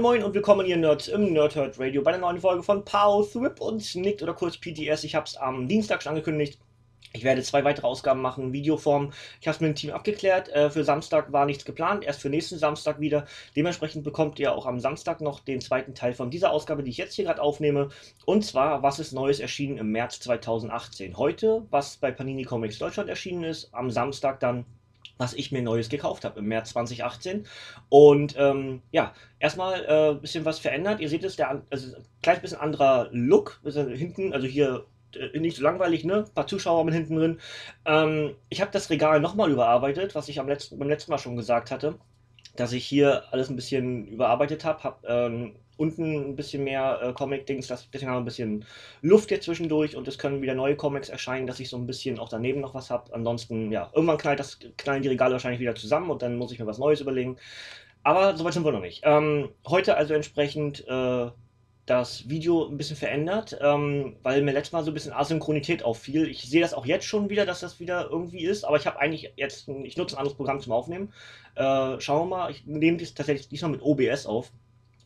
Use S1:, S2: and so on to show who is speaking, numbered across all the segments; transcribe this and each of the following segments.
S1: Moin Moin und willkommen ihr Nerds im Nerdhurt Radio bei der neuen Folge von Pow, Thrip und Snicked oder kurz PTS. Ich habe es am Dienstag schon angekündigt. Ich werde zwei weitere Ausgaben machen, Videoform. Ich habe es mit dem Team abgeklärt. Äh, für Samstag war nichts geplant, erst für nächsten Samstag wieder. Dementsprechend bekommt ihr auch am Samstag noch den zweiten Teil von dieser Ausgabe, die ich jetzt hier gerade aufnehme. Und zwar, was ist Neues erschienen im März 2018. Heute, was bei Panini Comics Deutschland erschienen ist, am Samstag dann was ich mir Neues gekauft habe im März 2018. Und ähm, ja, erstmal ein äh, bisschen was verändert. Ihr seht es, der also ein kleines bisschen anderer Look. Hinten, also hier äh, nicht so langweilig, ne? Ein paar Zuschauer mit hinten drin. Ähm, ich habe das Regal nochmal überarbeitet, was ich am letzten, beim letzten Mal schon gesagt hatte, dass ich hier alles ein bisschen überarbeitet habe. Habe ähm, unten ein bisschen mehr äh, Comic-Dings, deswegen haben wir ein bisschen Luft jetzt zwischendurch und es können wieder neue Comics erscheinen, dass ich so ein bisschen auch daneben noch was habe. Ansonsten, ja, irgendwann knallt das, knallen die Regale wahrscheinlich wieder zusammen und dann muss ich mir was Neues überlegen. Aber soweit sind wir noch nicht. Ähm, heute also entsprechend äh, das Video ein bisschen verändert, ähm, weil mir letztes Mal so ein bisschen Asynchronität auffiel. Ich sehe das auch jetzt schon wieder, dass das wieder irgendwie ist, aber ich habe eigentlich jetzt, ich nutze ein anderes Programm zum Aufnehmen. Äh, schauen wir mal, ich nehme das tatsächlich diesmal mit OBS auf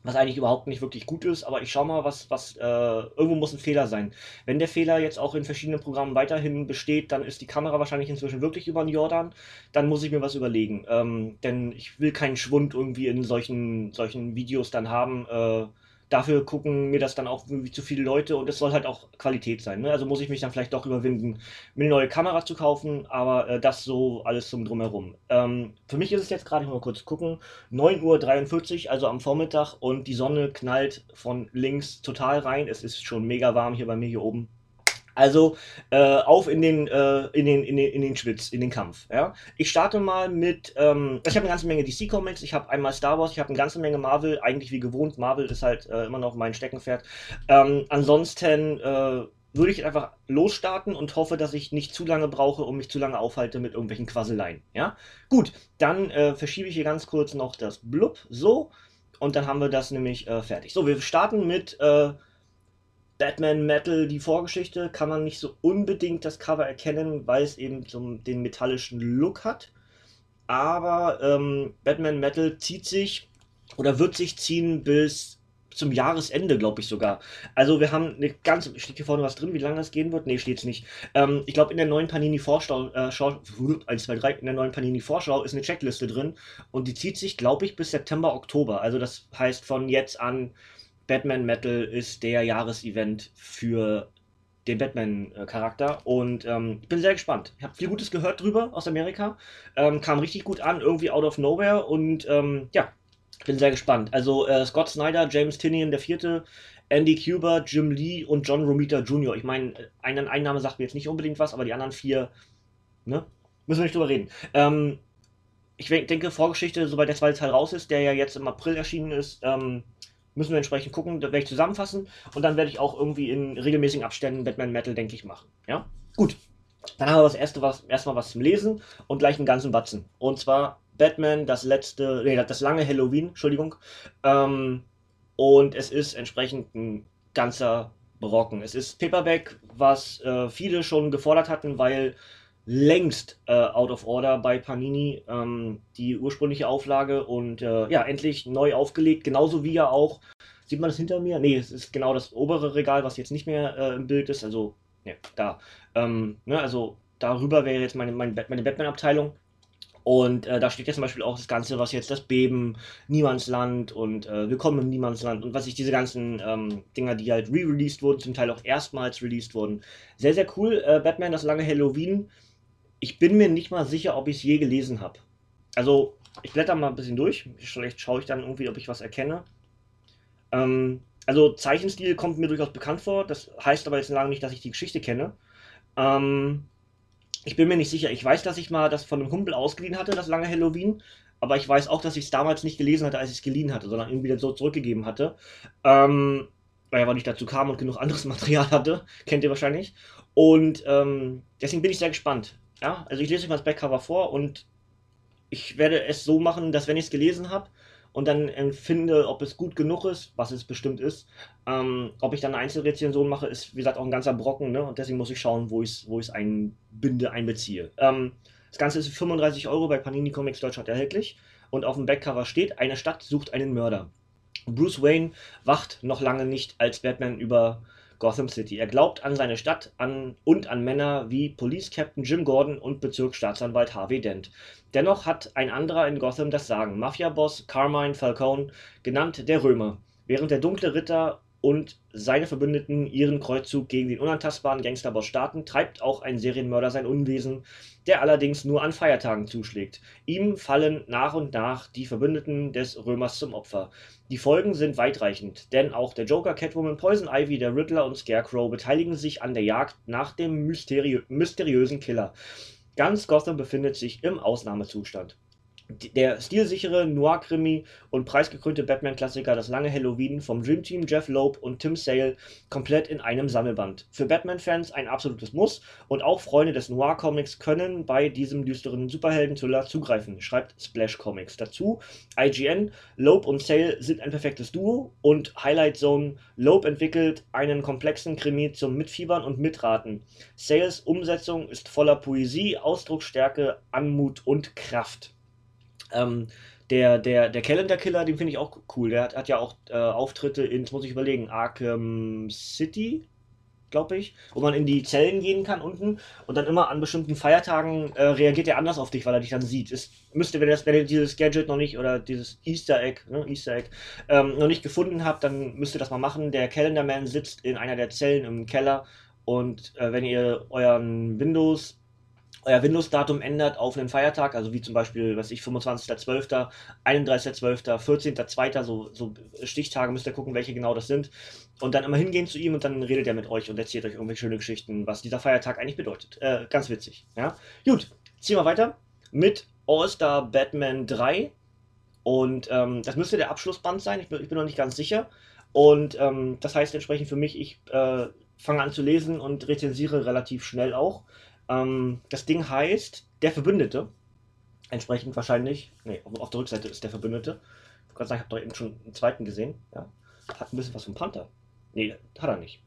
S1: was eigentlich überhaupt nicht wirklich gut ist, aber ich schaue mal, was, was, äh, irgendwo muss ein Fehler sein. Wenn der Fehler jetzt auch in verschiedenen Programmen weiterhin besteht, dann ist die Kamera wahrscheinlich inzwischen wirklich über den Jordan, dann muss ich mir was überlegen. Ähm, denn ich will keinen Schwund irgendwie in solchen, solchen Videos dann haben, äh, dafür gucken mir das dann auch irgendwie zu viele Leute und es soll halt auch Qualität sein. Ne? Also muss ich mich dann vielleicht doch überwinden, mir eine neue Kamera zu kaufen, aber äh, das so alles zum Drumherum. Ähm, für mich ist es jetzt gerade, ich mal kurz gucken, 9.43 Uhr, also am Vormittag und die Sonne knallt von links total rein. Es ist schon mega warm hier bei mir hier oben. Also äh, auf in den, äh, in, den, in, den, in den Schwitz, in den Kampf. Ja? Ich starte mal mit, ähm, ich habe eine ganze Menge DC-Comics, ich habe einmal Star Wars, ich habe eine ganze Menge Marvel, eigentlich wie gewohnt, Marvel ist halt äh, immer noch mein Steckenpferd. Ähm, ansonsten äh, würde ich einfach losstarten und hoffe, dass ich nicht zu lange brauche und mich zu lange aufhalte mit irgendwelchen Quasseleien. Ja? Gut, dann äh, verschiebe ich hier ganz kurz noch das Blub, so, und dann haben wir das nämlich äh, fertig. So, wir starten mit Batman Metal, die Vorgeschichte, kann man nicht so unbedingt das Cover erkennen, weil es eben so den metallischen Look hat. Aber ähm, Batman Metal zieht sich oder wird sich ziehen bis zum Jahresende, glaube ich sogar. Also wir haben eine ganze, steht hier vorne was drin, wie lange das gehen wird? Nee, steht es nicht. Ähm, ich glaube in der neuen Panini Vorschau, äh, Schau, 1, 2, 3, in der neuen Panini Vorschau ist eine Checkliste drin und die zieht sich, glaube ich, bis September, Oktober. Also das heißt von jetzt an Batman Metal ist der Jahresevent für den Batman-Charakter und ähm, ich bin sehr gespannt. Ich habe viel Gutes gehört drüber aus Amerika, ähm, kam richtig gut an, irgendwie out of nowhere und ähm, ja, bin sehr gespannt. Also äh, Scott Snyder, James Tinian der Vierte, Andy Cuber, Jim Lee und John Romita Jr. Ich meine, ein, ein Name sagt mir jetzt nicht unbedingt was, aber die anderen vier, ne, müssen wir nicht drüber reden. Ähm, ich denke, Vorgeschichte, sobald der zweite Teil raus ist, der ja jetzt im April erschienen ist, ähm, müssen wir entsprechend gucken, da werde ich zusammenfassen und dann werde ich auch irgendwie in regelmäßigen Abständen Batman Metal, denke ich, machen. Ja? Gut. Dann haben wir das erste was, erstmal was zum Lesen und gleich einen ganzen Batzen. Und zwar Batman, das letzte, nee, das lange Halloween, Entschuldigung. Ähm, und es ist entsprechend ein ganzer Brocken. Es ist Paperback, was äh, viele schon gefordert hatten, weil längst äh, out of order bei Panini, ähm, die ursprüngliche Auflage und äh, ja, endlich neu aufgelegt, genauso wie ja auch, sieht man das hinter mir? Nee, es ist genau das obere Regal, was jetzt nicht mehr äh, im Bild ist, also, ne, da. Ähm, ne, also darüber wäre jetzt meine, meine, meine Batman-Abteilung. Und äh, da steht jetzt zum Beispiel auch das Ganze, was jetzt das Beben, Niemandsland und äh, Willkommen im Niemandsland und was ich diese ganzen ähm, Dinger, die halt re-released wurden, zum Teil auch erstmals released wurden. Sehr, sehr cool. Äh, Batman, das lange Halloween ich bin mir nicht mal sicher, ob ich es je gelesen habe. Also, ich blätter mal ein bisschen durch. Vielleicht schaue ich dann irgendwie, ob ich was erkenne. Ähm, also, Zeichenstil kommt mir durchaus bekannt vor. Das heißt aber jetzt lange nicht, dass ich die Geschichte kenne. Ähm, Ich bin mir nicht sicher. Ich weiß, dass ich mal das von einem Kumpel ausgeliehen hatte, das lange Halloween. Aber ich weiß auch, dass ich es damals nicht gelesen hatte, als ich es geliehen hatte, sondern irgendwie so zurückgegeben hatte. Ähm, weil aber nicht dazu kam und genug anderes Material hatte. Kennt ihr wahrscheinlich. Und ähm, deswegen bin ich sehr gespannt. Ja, also ich lese euch mal das Backcover vor und ich werde es so machen, dass wenn ich es gelesen habe und dann empfinde, ob es gut genug ist, was es bestimmt ist, ähm, ob ich dann eine Einzelrezension mache, ist wie gesagt auch ein ganzer Brocken, ne? Und deswegen muss ich schauen, wo ich es wo einbinde, einbeziehe. Ähm, das Ganze ist 35 Euro bei Panini Comics Deutschland erhältlich und auf dem Backcover steht, eine Stadt sucht einen Mörder. Bruce Wayne wacht noch lange nicht als Batman über Gotham City. Er glaubt an seine Stadt an und an Männer wie Police Captain Jim Gordon und Bezirksstaatsanwalt Harvey Dent. Dennoch hat ein anderer in Gotham das Sagen. Mafia-Boss Carmine Falcone, genannt der Römer. Während der dunkle Ritter und seine Verbündeten ihren Kreuzzug gegen den unantastbaren Gangsterboss starten, treibt auch ein Serienmörder sein Unwesen, der allerdings nur an Feiertagen zuschlägt. Ihm fallen nach und nach die Verbündeten des Römers zum Opfer. Die Folgen sind weitreichend, denn auch der Joker, Catwoman, Poison Ivy, der Riddler und Scarecrow beteiligen sich an der Jagd nach dem mysteriö mysteriösen Killer. Ganz Gotham befindet sich im Ausnahmezustand der stilsichere Noir-Krimi und preisgekrönte Batman-Klassiker Das lange Halloween vom Dream Team Jeff Loeb und Tim Sale komplett in einem Sammelband. Für Batman-Fans ein absolutes Muss und auch Freunde des Noir-Comics können bei diesem düsteren Superhelden-Thriller zugreifen, schreibt Splash Comics. Dazu IGN, Loeb und Sale sind ein perfektes Duo und Highlight Zone, Loeb entwickelt einen komplexen Krimi zum Mitfiebern und Mitraten. Sales Umsetzung ist voller Poesie, Ausdrucksstärke, Anmut und Kraft. Ähm, der, der, der Calendar Killer, den finde ich auch cool. Der hat, hat ja auch äh, Auftritte in, jetzt muss ich überlegen, Arkham City, glaube ich, wo man in die Zellen gehen kann unten und dann immer an bestimmten Feiertagen äh, reagiert er anders auf dich, weil er dich dann sieht. Es müsste, wenn, das, wenn ihr dieses Gadget noch nicht oder dieses Easter Egg, ne, Easter Egg ähm, noch nicht gefunden habt, dann müsst ihr das mal machen. Der Calendar Man sitzt in einer der Zellen im Keller und äh, wenn ihr euren Windows euer Windows-Datum ändert auf einen Feiertag, also wie zum Beispiel, was ich, 25.12., 31.12., 14.2., so, so Stichtage, müsst ihr gucken, welche genau das sind. Und dann immer hingehen zu ihm und dann redet er mit euch und erzählt euch irgendwelche schöne Geschichten, was dieser Feiertag eigentlich bedeutet. Äh, ganz witzig, ja. Gut, ziehen wir weiter mit All-Star Batman 3. Und ähm, das müsste der Abschlussband sein, ich bin, ich bin noch nicht ganz sicher. Und ähm, das heißt entsprechend für mich, ich äh, fange an zu lesen und rezensiere relativ schnell auch. Ähm, das Ding heißt Der Verbündete. Entsprechend wahrscheinlich. Ne, auf der Rückseite ist der Verbündete. Ich kann sagen, ich habe doch eben schon einen zweiten gesehen. Ja. Hat ein bisschen was vom Panther. Ne, hat er nicht.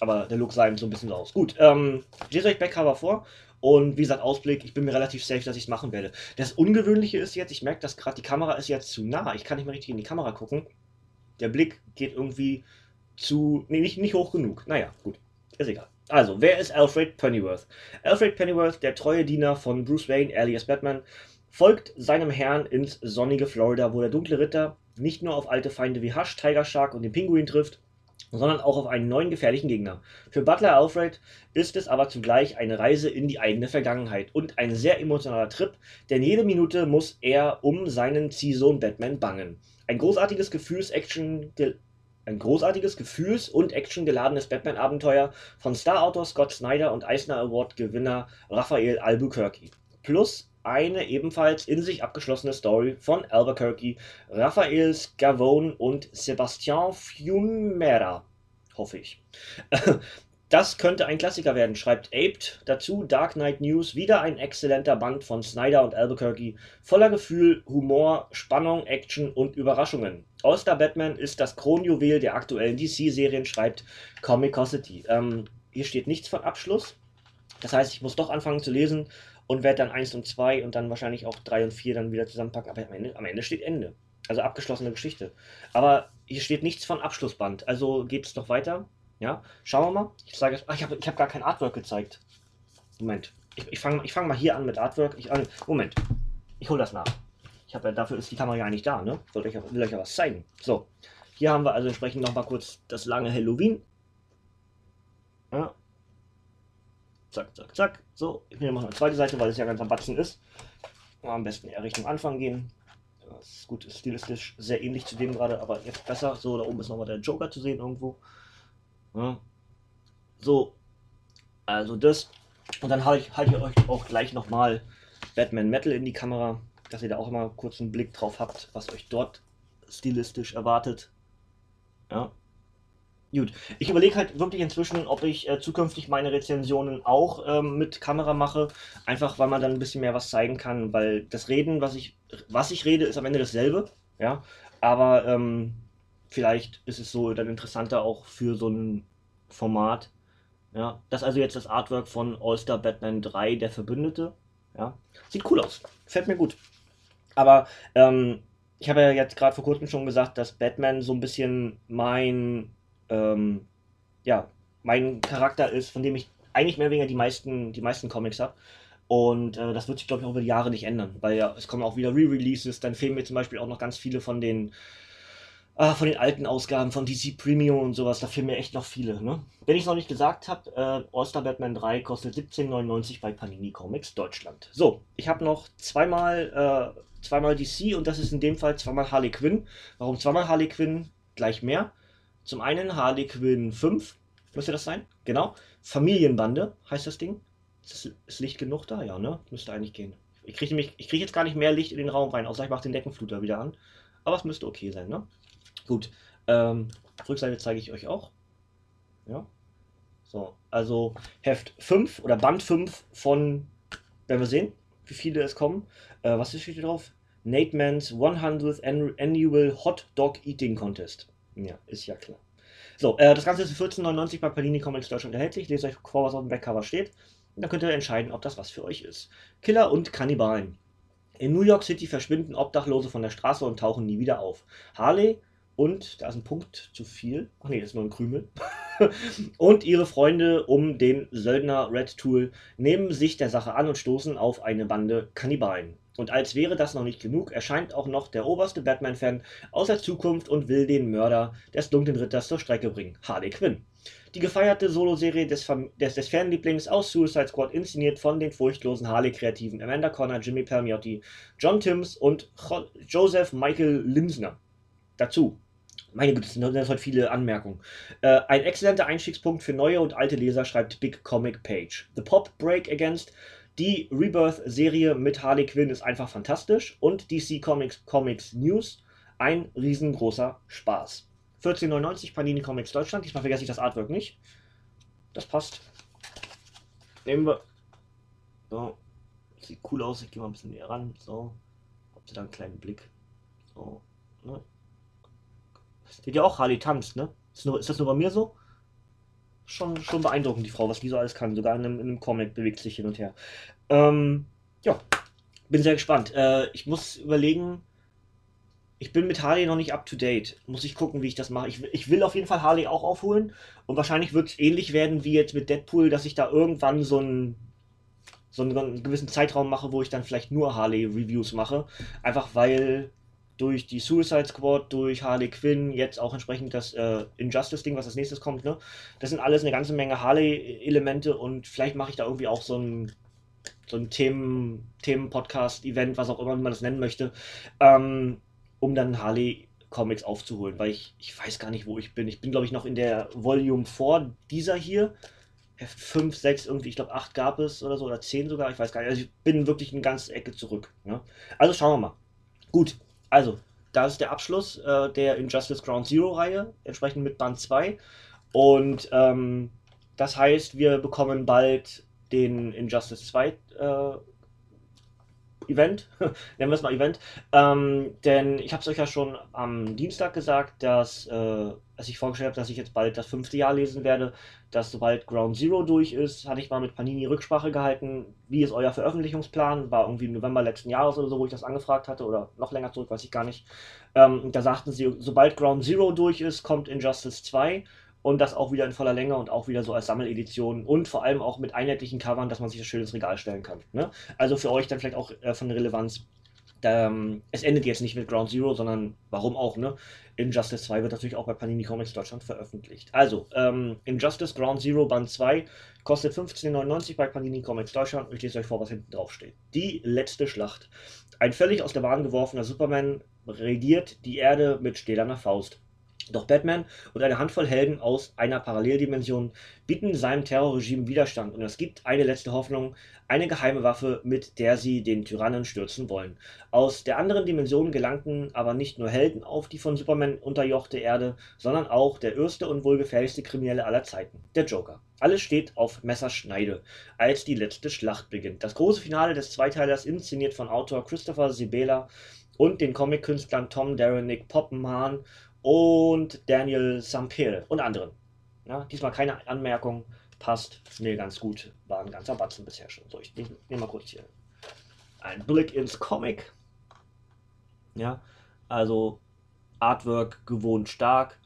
S1: Aber der Look sah ihm so ein bisschen so aus. Gut, ähm, lese euch Backcover vor. Und wie gesagt, Ausblick, ich bin mir relativ safe, dass ich es machen werde. Das Ungewöhnliche ist jetzt, ich merke, dass gerade die Kamera ist jetzt zu nah. Ich kann nicht mehr richtig in die Kamera gucken. Der Blick geht irgendwie zu. Nee, nicht, nicht hoch genug. Naja, gut. Ist egal. Also, wer ist Alfred Pennyworth? Alfred Pennyworth, der treue Diener von Bruce Wayne, alias Batman, folgt seinem Herrn ins sonnige Florida, wo der dunkle Ritter nicht nur auf alte Feinde wie Hush, Tiger Shark und den Pinguin trifft, sondern auch auf einen neuen gefährlichen Gegner. Für Butler Alfred ist es aber zugleich eine Reise in die eigene Vergangenheit und ein sehr emotionaler Trip, denn jede Minute muss er um seinen Ziehsohn Batman bangen. Ein großartiges Gefühls-Action ein großartiges, gefühls- und actiongeladenes Batman-Abenteuer von Star-Autor Scott Snyder und Eisner Award-Gewinner Raphael Albuquerque. Plus eine ebenfalls in sich abgeschlossene Story von Albuquerque, Raphael Scavone und Sebastian Fiumera. Hoffe ich. Das könnte ein Klassiker werden, schreibt Aped. Dazu Dark Knight News, wieder ein exzellenter Band von Snyder und Albuquerque, voller Gefühl, Humor, Spannung, Action und Überraschungen. All-Star Batman ist das Kronjuwel der aktuellen DC-Serien, schreibt Comicosity. Ähm, hier steht nichts von Abschluss. Das heißt, ich muss doch anfangen zu lesen und werde dann 1 und 2 und dann wahrscheinlich auch 3 und 4 dann wieder zusammenpacken. Aber am Ende, am Ende steht Ende. Also abgeschlossene Geschichte. Aber hier steht nichts von Abschlussband. Also geht es doch weiter. Ja, schauen wir mal. Ich sage, ach, ich habe hab gar kein Artwork gezeigt. Moment. Ich, ich fange ich fang mal hier an mit Artwork. Ich, äh, Moment. Ich hole das nach. Ich habe ja, dafür ist die Kamera ja eigentlich da, ne? Wollte euch, will euch ja was zeigen. So. Hier haben wir also entsprechend noch mal kurz das lange Halloween. Ja. Zack, zack, zack. So, ich nehme mal eine zweite Seite, weil es ja ganz am Batzen ist. Am besten eher Richtung Anfang gehen. Das ist gut, stilistisch sehr ähnlich zu dem gerade, aber jetzt besser. So, da oben ist nochmal der Joker zu sehen irgendwo. Ja. So, also das Und dann halte ich, halt ich euch auch gleich nochmal Batman Metal in die Kamera, dass ihr da auch mal kurz einen Blick drauf habt, was euch dort stilistisch erwartet. Ja. Gut, ich überlege halt wirklich inzwischen, ob ich äh, zukünftig meine Rezensionen auch ähm, mit Kamera mache, einfach weil man dann ein bisschen mehr was zeigen kann, weil das Reden, was ich, was ich rede, ist am Ende dasselbe, ja, aber ähm, vielleicht ist es so dann interessanter auch für so ein Format, ja. Das ist also jetzt das Artwork von All-Star Batman 3, der Verbündete, ja, sieht cool aus, gefällt mir gut, aber ähm, ich habe ja jetzt gerade vor kurzem schon gesagt, dass Batman so ein bisschen mein ähm, ja, mein Charakter ist, von dem ich eigentlich mehr oder weniger die meisten, die meisten Comics habe. Und äh, das wird sich, glaube ich, auch über die Jahre nicht ändern, weil ja, es kommen auch wieder Re-Releases, dann fehlen mir zum Beispiel auch noch ganz viele von den, äh, von den alten Ausgaben von DC Premium und sowas, da fehlen mir echt noch viele. Ne? Wenn ich es noch nicht gesagt habe, äh, All-Star Batman 3 kostet 17,99 bei Panini Comics Deutschland. So, ich habe noch zweimal, äh, zweimal DC und das ist in dem Fall zweimal Harley Quinn. Warum zweimal Harley Quinn? Gleich mehr. Zum einen Harley Quinn 5, müsste das sein? Genau. Familienbande heißt das Ding. Ist, ist Licht genug da? Ja, ne? Müsste eigentlich gehen. Ich kriege krieg jetzt gar nicht mehr Licht in den Raum rein, außer ich mache den Deckenfluter wieder an. Aber es müsste okay sein, ne? Gut. Ähm, Rückseite zeige ich euch auch. Ja. So, also Heft 5 oder Band 5 von, werden wir sehen, wie viele es kommen. Äh, was steht hier drauf? Nate Mans 100th Annual Hot Dog Eating Contest. Ja, ist ja klar. So, äh, das Ganze ist für 14,99 bei Panini Comics Deutschland erhältlich. Lest euch vor, was auf dem Backcover steht. Und dann könnt ihr entscheiden, ob das was für euch ist. Killer und Kannibalen. In New York City verschwinden Obdachlose von der Straße und tauchen nie wieder auf. Harley und, da ist ein Punkt zu viel. Ach nee, das ist nur ein Krümel. und ihre Freunde um den Söldner Red Tool nehmen sich der Sache an und stoßen auf eine Bande Kannibalen. Und als wäre das noch nicht genug, erscheint auch noch der oberste Batman-Fan aus der Zukunft und will den Mörder des dunklen Ritters zur Strecke bringen, Harley Quinn. Die gefeierte Soloserie des, des, des Fanlieblings aus Suicide Squad inszeniert von den furchtlosen Harley-Kreativen Amanda Connor, Jimmy Palmiotti, John Timms und Joseph Michael Limsner. Dazu meine Güte, das sind heute viele Anmerkungen. Äh, ein exzellenter Einstiegspunkt für neue und alte Leser, schreibt Big Comic Page. The Pop Break Against die Rebirth-Serie mit Harley Quinn ist einfach fantastisch und DC Comics Comics News ein riesengroßer Spaß. 14,99 Panini Comics Deutschland. Diesmal vergesse ich das Artwork nicht. Das passt. Nehmen wir. So. Sieht cool aus. Ich gehe mal ein bisschen näher ran. So. Habt ihr da einen kleinen Blick? So. Ne? Seht ihr auch, Harley tanzt, ne? Ist, nur, ist das nur bei mir so? schon, schon beeindruckend, die Frau, was die so alles kann. Sogar in einem, in einem Comic bewegt sich hin und her. Ähm, ja, bin sehr gespannt. Äh, ich muss überlegen, ich bin mit Harley noch nicht up to date. Muss ich gucken, wie ich das mache. Ich, ich will auf jeden Fall Harley auch aufholen. Und wahrscheinlich wird es ähnlich werden wie jetzt mit Deadpool, dass ich da irgendwann so einen, so einen gewissen Zeitraum mache, wo ich dann vielleicht nur Harley-Reviews mache. Einfach weil durch die Suicide Squad, durch Harley Quinn, jetzt auch entsprechend das äh, Injustice-Ding, was als nächstes kommt, ne? Das sind alles eine ganze Menge Harley-Elemente und vielleicht mache ich da irgendwie auch so ein, so ein Themen, Themen-Podcast-Event, was auch immer man das nennen möchte, ähm, um dann Harley Comics aufzuholen, weil ich, ich weiß gar nicht, wo ich bin. Ich bin, glaube ich, noch in der Volume vor dieser hier. Heft 5, 6, irgendwie, ich glaube 8 gab es oder so, oder 10 sogar, ich weiß gar nicht. Also ich bin wirklich eine ganze Ecke zurück. Ne? Also schauen wir mal. Gut, also, das ist der Abschluss äh, der Injustice Ground Zero Reihe, entsprechend mit Band 2. Und ähm, das heißt, wir bekommen bald den Injustice 2 äh, Event, nennen wir es mal Event, ähm, denn ich habe es euch ja schon am Dienstag gesagt, dass, äh, als ich vorgestellt habe, dass ich jetzt bald das fünfte Jahr lesen werde, dass sobald Ground Zero durch ist, hatte ich mal mit Panini Rücksprache gehalten, wie ist euer Veröffentlichungsplan, war irgendwie im November letzten Jahres oder so, wo ich das angefragt hatte, oder noch länger zurück, weiß ich gar nicht. Ähm, da sagten sie, sobald Ground Zero durch ist, kommt Injustice 2 und das auch wieder in voller Länge und auch wieder so als Sammeledition und vor allem auch mit einheitlichen Covern, dass man sich das schön ins Regal stellen kann. Ne? Also für euch dann vielleicht auch äh, von Relevanz. Ähm, es endet jetzt nicht mit Ground Zero, sondern warum auch, ne? Injustice 2 wird natürlich auch bei Panini Comics Deutschland veröffentlicht. Also, ähm, Injustice Ground Zero Band 2 kostet 15,99 bei Panini Comics Deutschland. Ich lese euch vor, was hinten drauf steht. Die letzte Schlacht. Ein völlig aus der Bahn geworfener Superman regiert die Erde mit stählerner Faust. Doch Batman und eine Handvoll Helden aus einer Paralleldimension bieten seinem Terrorregime Widerstand und es gibt eine letzte Hoffnung, eine geheime Waffe, mit der sie den Tyrannen stürzen wollen. Aus der anderen Dimension gelangten aber nicht nur Helden auf die von Superman unterjochte Erde, sondern auch der erste und wohl gefährlichste Kriminelle aller Zeiten, der Joker. Alles steht auf Messerschneide, als die letzte Schlacht beginnt. Das große Finale des Zweiteilers, inszeniert von Autor Christopher Sibela und den Comic-Künstlern Tom Derenick Poppenhahn und Daniel Sampier und anderen. Ja, diesmal keine Anmerkung, passt mir ganz gut, war ein ganzer Batzen bisher schon. So, ich nehme nehm mal kurz hier einen Blick ins Comic. Ja, also Artwork gewohnt stark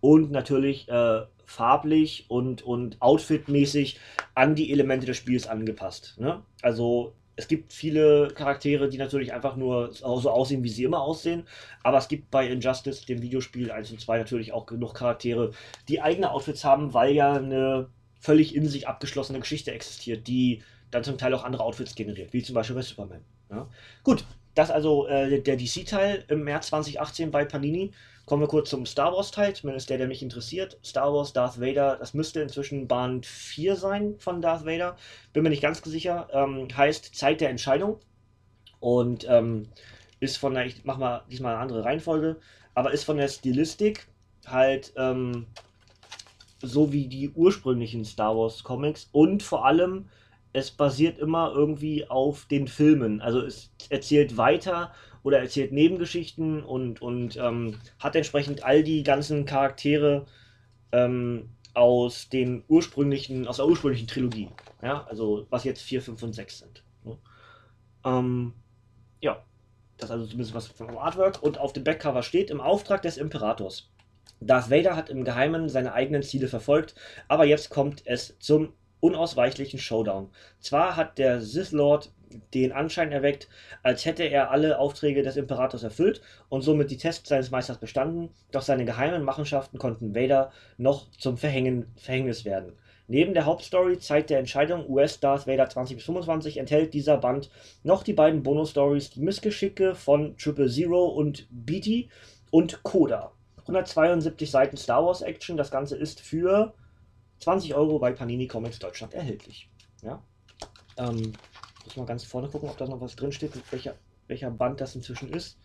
S1: und natürlich äh, farblich und, und outfitmäßig an die Elemente des Spiels angepasst. Ne? Also es gibt viele Charaktere, die natürlich einfach nur so aussehen, wie sie immer aussehen. Aber es gibt bei Injustice, dem Videospiel 1 und 2, natürlich auch genug Charaktere, die eigene Outfits haben, weil ja eine völlig in sich abgeschlossene Geschichte existiert, die dann zum Teil auch andere Outfits generiert, wie zum Beispiel bei Superman. Ja? Gut, das also äh, der DC-Teil im März 2018 bei Panini. Kommen wir kurz zum Star Wars-Teil, zumindest der, der mich interessiert. Star Wars, Darth Vader, das müsste inzwischen Band 4 sein von Darth Vader. Bin mir nicht ganz sicher. Ähm, heißt Zeit der Entscheidung. Und ähm, ist von der, ich mach mal diesmal eine andere Reihenfolge, aber ist von der Stilistik halt ähm, so wie die ursprünglichen Star Wars Comics und vor allem es basiert immer irgendwie auf den Filmen. Also es erzählt weiter oder erzählt Nebengeschichten und, und ähm, hat entsprechend all die ganzen Charaktere ähm, aus den ursprünglichen, aus der ursprünglichen Trilogie. Ja, also was jetzt 4, 5 und 6 sind. Ne? Ähm, ja, das ist also zumindest was vom Artwork. Und auf dem Backcover steht im Auftrag des Imperators. Darth Vader hat im Geheimen seine eigenen Ziele verfolgt, aber jetzt kommt es zum unausweichlichen Showdown. Zwar hat der Sith Lord den Anschein erweckt, als hätte er alle Aufträge des Imperators erfüllt und somit die Tests seines Meisters bestanden, doch seine geheimen Machenschaften konnten Vader noch zum Verhängen, Verhängnis werden. Neben der Hauptstory Zeit der Entscheidung US Darth Vader 20-25 enthält dieser Band noch die beiden Bonus-Stories Die Missgeschicke von Triple Zero und Beatty und Coda. 172 Seiten Star Wars Action, das Ganze ist für 20 Euro bei Panini Comics Deutschland erhältlich. Ja? Ähm, muss mal ganz vorne gucken, ob da noch was drin steht, welcher, welcher Band das inzwischen ist.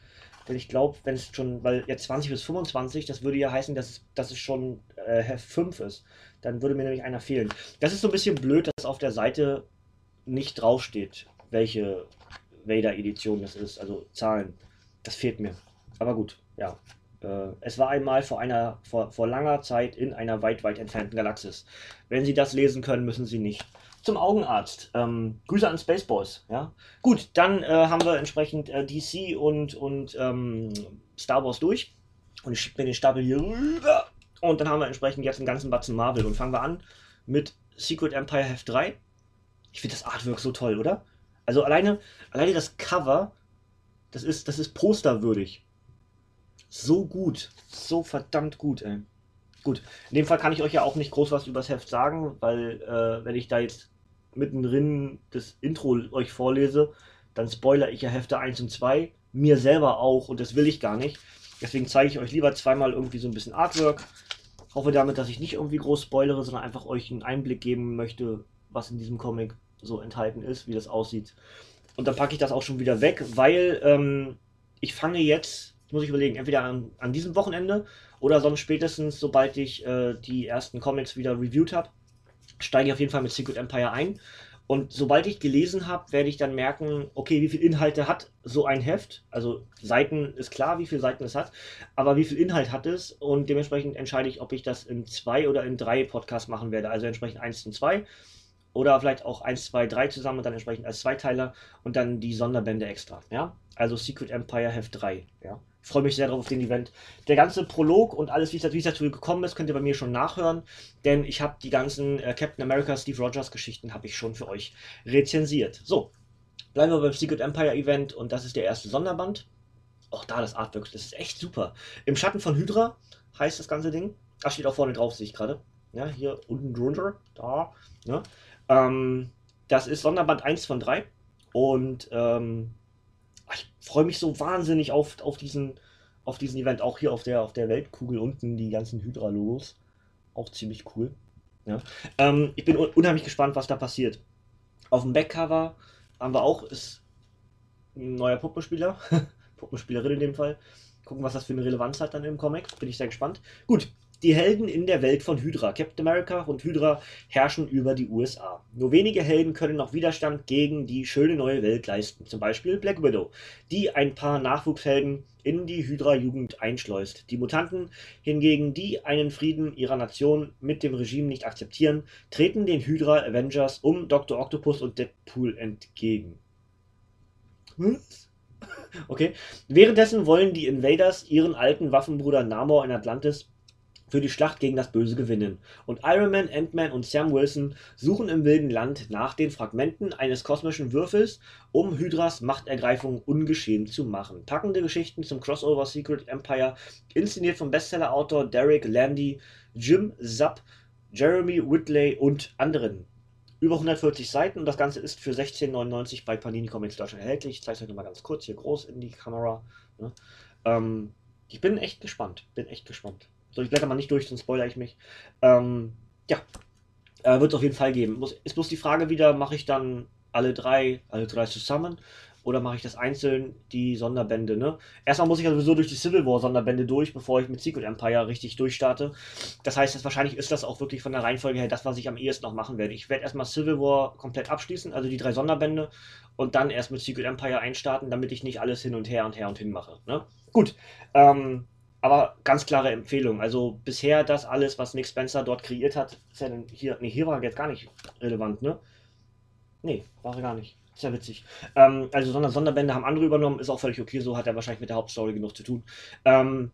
S1: Weil ich glaube, wenn es schon, weil jetzt 20 bis 25, das würde ja heißen, dass, dass es schon äh, Heft 5 ist. Dann würde mir nämlich einer fehlen. Das ist so ein bisschen blöd, dass auf der Seite nicht draufsteht, welche Vader-Edition das ist, also Zahlen. Das fehlt mir. Aber gut, ja. Äh, es war einmal vor einer vor, vor langer Zeit in einer weit, weit entfernten Galaxis. Wenn Sie das lesen können, müssen Sie nicht. Zum Augenarzt. Ähm, Grüße an Spaceballs. Ja? Gut, dann äh, haben wir entsprechend äh, DC und, und ähm, Star Wars durch. Und ich schiebe mir den Stapel hier rüber. Und dann haben wir entsprechend jetzt einen ganzen Batzen Marvel. Und fangen wir an mit Secret Empire Heft 3. Ich finde das Artwork so toll, oder? Also alleine, alleine das Cover, das ist, das ist posterwürdig so gut. So verdammt gut, ey. Gut, in dem Fall kann ich euch ja auch nicht groß was übers Heft sagen, weil äh, wenn ich da jetzt mittendrin das Intro euch vorlese, dann spoiler ich ja Hefte 1 und 2, mir selber auch und das will ich gar nicht. Deswegen zeige ich euch lieber zweimal irgendwie so ein bisschen Artwork. Hoffe damit, dass ich nicht irgendwie groß spoilere, sondern einfach euch einen Einblick geben möchte, was in diesem Comic so enthalten ist, wie das aussieht. Und dann packe ich das auch schon wieder weg, weil ähm, ich fange jetzt muss ich überlegen, entweder an, an diesem Wochenende oder sonst spätestens, sobald ich äh, die ersten Comics wieder reviewed habe, steige ich auf jeden Fall mit Secret Empire ein. Und sobald ich gelesen habe, werde ich dann merken, okay, wie viel Inhalte hat so ein Heft? Also Seiten ist klar, wie viele Seiten es hat, aber wie viel Inhalt hat es? Und dementsprechend entscheide ich, ob ich das in zwei oder in drei Podcasts machen werde. Also entsprechend eins und zwei oder vielleicht auch 1, 2, 3 zusammen und dann entsprechend als Zweiteiler und dann die Sonderbände extra. Ja? Also Secret Empire Heft 3. Ja? Freue mich sehr darauf auf den Event. Der ganze Prolog und alles, wie es dazu gekommen ist, könnt ihr bei mir schon nachhören, denn ich habe die ganzen äh, Captain America, Steve Rogers Geschichten habe ich schon für euch rezensiert. So, bleiben wir beim Secret Empire Event und das ist der erste Sonderband. Auch da das Artwork, das ist echt super. Im Schatten von Hydra heißt das ganze Ding. Ach, steht auch vorne drauf, sehe ich gerade. Ja, hier unten drunter, da. Ne? Ähm, das ist Sonderband 1 von 3 und ähm, freue mich so wahnsinnig auf, auf, diesen, auf diesem Event. Auch hier auf der, auf der Weltkugel unten die ganzen Hydra-Logos. Auch ziemlich cool. Ja. Ähm, ich bin un unheimlich gespannt, was da passiert. Auf dem Backcover haben wir auch ist ein neuer Puppenspieler. Puppenspielerin in dem Fall. Gucken, was das für eine Relevanz hat dann im Comic. Bin ich sehr gespannt. Gut, die Helden in der Welt von Hydra. Captain America und Hydra herrschen über die USA. Nur wenige Helden können noch Widerstand gegen die schöne neue Welt leisten. Zum Beispiel Black Widow, die ein paar Nachwuchshelden in die Hydra-Jugend einschleust. Die Mutanten hingegen, die einen Frieden ihrer Nation mit dem Regime nicht akzeptieren, treten den Hydra Avengers um Dr. Octopus und Deadpool entgegen. Was? Okay. Währenddessen wollen die Invaders ihren alten Waffenbruder Namor in Atlantis für die Schlacht gegen das Böse gewinnen. Und Iron Man, Ant-Man und Sam Wilson suchen im wilden Land nach den Fragmenten eines kosmischen Würfels, um Hydras Machtergreifung ungeschehen zu machen. Packende Geschichten zum Crossover Secret Empire, inszeniert vom Bestseller-Autor Derek Landy, Jim Zapp, Jeremy Whitley und anderen. Über 140 Seiten und das Ganze ist für 16,99 bei Panini Comics Deutschland erhältlich. Ich zeige es euch nochmal ganz kurz hier groß in die Kamera. Ne? Ähm, ich bin echt gespannt. Bin echt gespannt. So, ich blätter mal nicht durch, sonst spoilere ich mich. Ähm, ja, äh, wird es auf jeden Fall geben. Muss, ist bloß die Frage wieder, mache ich dann alle drei, alle drei zusammen oder mache ich das einzeln, die Sonderbände, ne? Erstmal muss ich ja sowieso durch die Civil War Sonderbände durch, bevor ich mit Secret Empire richtig durchstarte. Das heißt, dass wahrscheinlich ist das auch wirklich von der Reihenfolge her das, was ich am ehesten noch machen werde. Ich werde erstmal Civil War komplett abschließen, also die drei Sonderbände, und dann erst mit Secret Empire einstarten, damit ich nicht alles hin und her und her und hin mache, ne? Gut, ähm, aber ganz klare Empfehlung. Also bisher das alles, was Nick Spencer dort kreiert hat, ist ja hier, nee, hier war jetzt gar nicht relevant, ne? Nee, war er gar nicht. Ist ja witzig. Ähm, also Sonder Sonderbände haben andere übernommen, ist auch völlig okay, so hat er wahrscheinlich mit der Hauptstory genug zu tun. Ähm,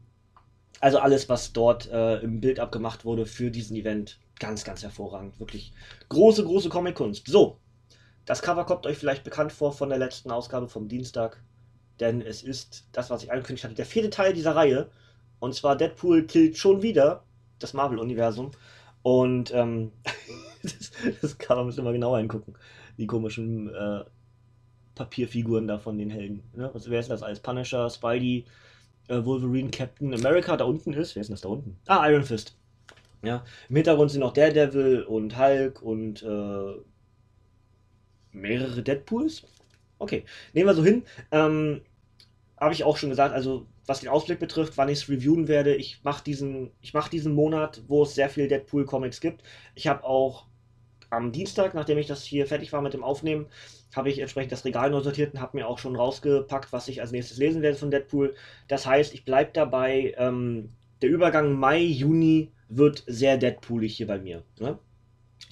S1: also alles, was dort äh, im Bild abgemacht wurde für diesen Event, ganz, ganz hervorragend. Wirklich große, große Comic-Kunst. So, das Cover kommt euch vielleicht bekannt vor von der letzten Ausgabe vom Dienstag, denn es ist das, was ich angekündigt hatte, der vierte Teil dieser Reihe. Und zwar Deadpool killt schon wieder das Marvel-Universum. Und ähm, das, das kann man immer genauer hingucken. Die komischen äh, Papierfiguren da von den Helden. Ne? Was, wer ist das alles? Punisher, Spidey, äh, Wolverine, Captain America da unten ist. Wer ist denn das da unten? Ah, Iron Fist. Ja, im Hintergrund sind noch Daredevil und Hulk und äh, mehrere Deadpools. Okay, nehmen wir so hin. Ähm, Habe ich auch schon gesagt, also was den Ausblick betrifft, wann ich es reviewen werde, ich mache diesen, mach diesen Monat, wo es sehr viel Deadpool-Comics gibt. Ich habe auch am Dienstag, nachdem ich das hier fertig war mit dem Aufnehmen, habe ich entsprechend das Regal neu sortiert und habe mir auch schon rausgepackt, was ich als nächstes lesen werde von Deadpool. Das heißt, ich bleibe dabei, ähm, der Übergang Mai, Juni wird sehr Deadpoolig hier bei mir. Ne?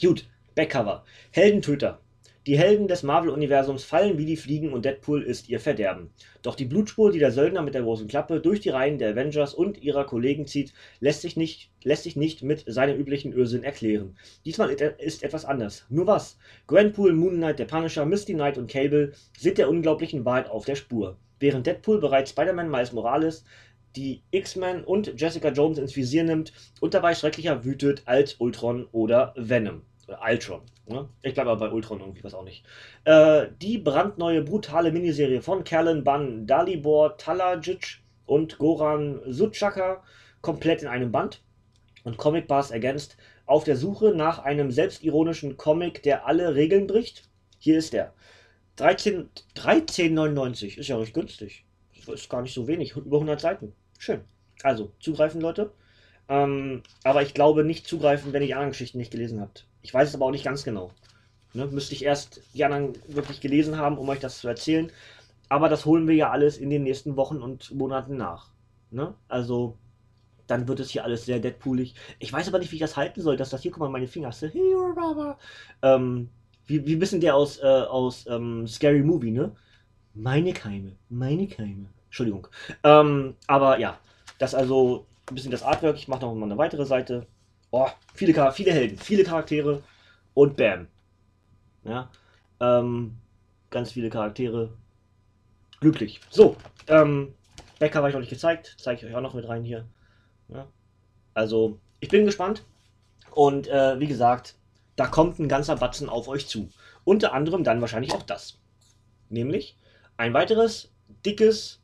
S1: Gut, Backcover. Heldentöter. Die Helden des Marvel-Universums fallen wie die Fliegen und Deadpool ist ihr Verderben. Doch die Blutspur, die der Söldner mit der großen Klappe durch die Reihen der Avengers und ihrer Kollegen zieht, lässt sich nicht, lässt sich nicht mit seinem üblichen Irrsinn erklären. Diesmal ist etwas anders. Nur was? Gwenpool, Moon Knight, der Punisher, Misty Knight und Cable sind der unglaublichen Wahrheit auf der Spur. Während Deadpool bereits Spider-Man Miles Morales, die X-Men und Jessica Jones ins Visier nimmt und dabei schrecklicher wütet als Ultron oder Venom. Ultron. Ne? Ich bleibe aber bei Ultron irgendwie, was auch nicht. Äh, die brandneue, brutale Miniserie von Callan Bunn, Dalibor Talajic und Goran Sutschaka komplett in einem Band. Und Comic Bars ergänzt, auf der Suche nach einem selbstironischen Comic, der alle Regeln bricht. Hier ist er. 13,99 13 ist ja recht günstig. Ist gar nicht so wenig. Über 100 Seiten. Schön. Also, zugreifen, Leute. Ähm, aber ich glaube nicht zugreifen, wenn ihr die anderen Geschichten nicht gelesen habt. Ich weiß es aber auch nicht ganz genau. Ne? Müsste ich erst die anderen wirklich gelesen haben, um euch das zu erzählen. Aber das holen wir ja alles in den nächsten Wochen und Monaten nach. Ne? Also, dann wird es hier alles sehr Deadpoolig. Ich weiß aber nicht, wie ich das halten soll, dass das hier, guck mal, meine Finger hast. Ähm, wie, wie bisschen der aus, äh, aus ähm, Scary Movie, ne? Meine Keime, meine Keime. Entschuldigung. Ähm, aber ja, das also ein bisschen das Artwork. Ich mache noch mal eine weitere Seite. Oh, viele, viele Helden, viele Charaktere und bam. Ja, ähm, ganz viele Charaktere. Glücklich. So, ähm, Becker habe ich noch nicht gezeigt. Zeige ich euch auch noch mit rein hier. Ja, also, ich bin gespannt. Und äh, wie gesagt, da kommt ein ganzer Batzen auf euch zu. Unter anderem dann wahrscheinlich auch das. Nämlich ein weiteres dickes,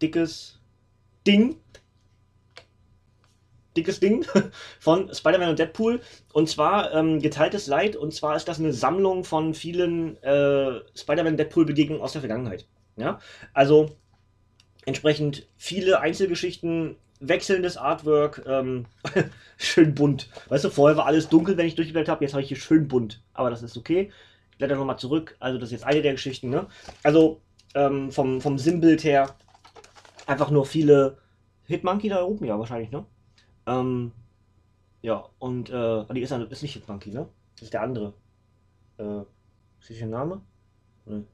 S1: dickes Ding, dickes Ding von Spider-Man und Deadpool. Und zwar ähm, geteiltes Leid. Und zwar ist das eine Sammlung von vielen äh, Spider-Man-Deadpool-Begegnungen aus der Vergangenheit. Ja, also entsprechend viele Einzelgeschichten, wechselndes Artwork, ähm, schön bunt. Weißt du, vorher war alles dunkel, wenn ich durchgeblättert habe, jetzt habe ich hier schön bunt. Aber das ist okay. Ich blätter nochmal zurück. Also, das ist jetzt eine der Geschichten, ne? Also, ähm, vom, vom Sinnbild her einfach nur viele Hitmonkey da oben, ja, wahrscheinlich, ne? Ähm, ja, und, äh, die ist, ist nicht Hitmonkey, ne? Das ist der andere. Äh, ist das der Name? Ne.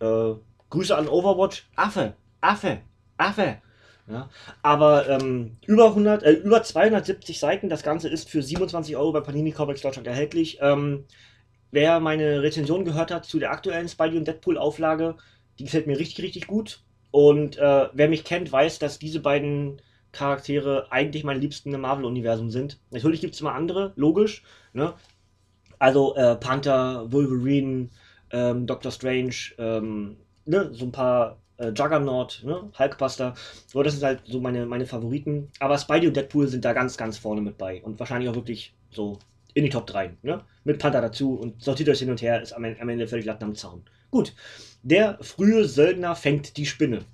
S1: Äh, Grüße an Overwatch. Affe, Affe, Affe. Ja, aber ähm, über 100, äh, über 270 Seiten. Das Ganze ist für 27 Euro bei Panini Comics Deutschland erhältlich. Ähm, wer meine Rezension gehört hat zu der aktuellen Spidey und Deadpool Auflage, die gefällt mir richtig, richtig gut. Und äh, wer mich kennt, weiß, dass diese beiden Charaktere eigentlich meine liebsten im Marvel-Universum sind. Natürlich gibt es immer andere, logisch. Ne? Also äh, Panther, Wolverine, ähm, Doctor Strange, ähm, ne? so ein paar äh, Juggernaut, ne? Hulkbuster. So, das sind halt so meine, meine Favoriten. Aber Spidey und Deadpool sind da ganz, ganz vorne mit bei. Und wahrscheinlich auch wirklich so in die Top 3. Ne? Mit Panther dazu und sortiert euch hin und her, ist am, am Ende völlig Latten am Zaun. Gut. Der frühe Söldner fängt die Spinne.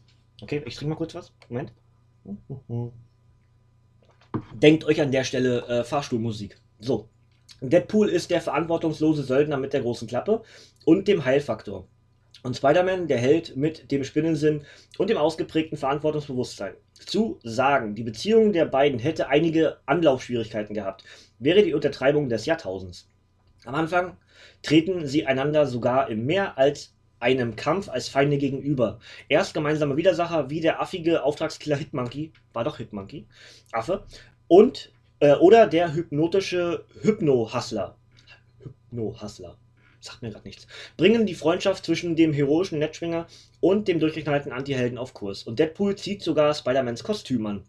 S1: Okay, ich trinke mal kurz was. Moment. Denkt euch an der Stelle äh, Fahrstuhlmusik. So. Deadpool ist der verantwortungslose Söldner mit der großen Klappe und dem Heilfaktor. Und Spider-Man, der Held mit dem Spinnensinn und dem ausgeprägten Verantwortungsbewusstsein. Zu sagen, die Beziehung der beiden hätte einige Anlaufschwierigkeiten gehabt, wäre die Untertreibung des Jahrtausends. Am Anfang treten sie einander sogar im mehr als einem Kampf als Feinde gegenüber. Erst gemeinsame Widersacher wie der affige Auftragskiller Hitmonkey, war doch Hitmonkey, Affe, und äh, oder der hypnotische Hypno-Hustler. Hypno-Hustler sagt mir gerade nichts, bringen die Freundschaft zwischen dem heroischen Netzschwinger und dem durchgeknallten Antihelden auf Kurs. Und Deadpool zieht sogar Spider-Mans Kostüm an.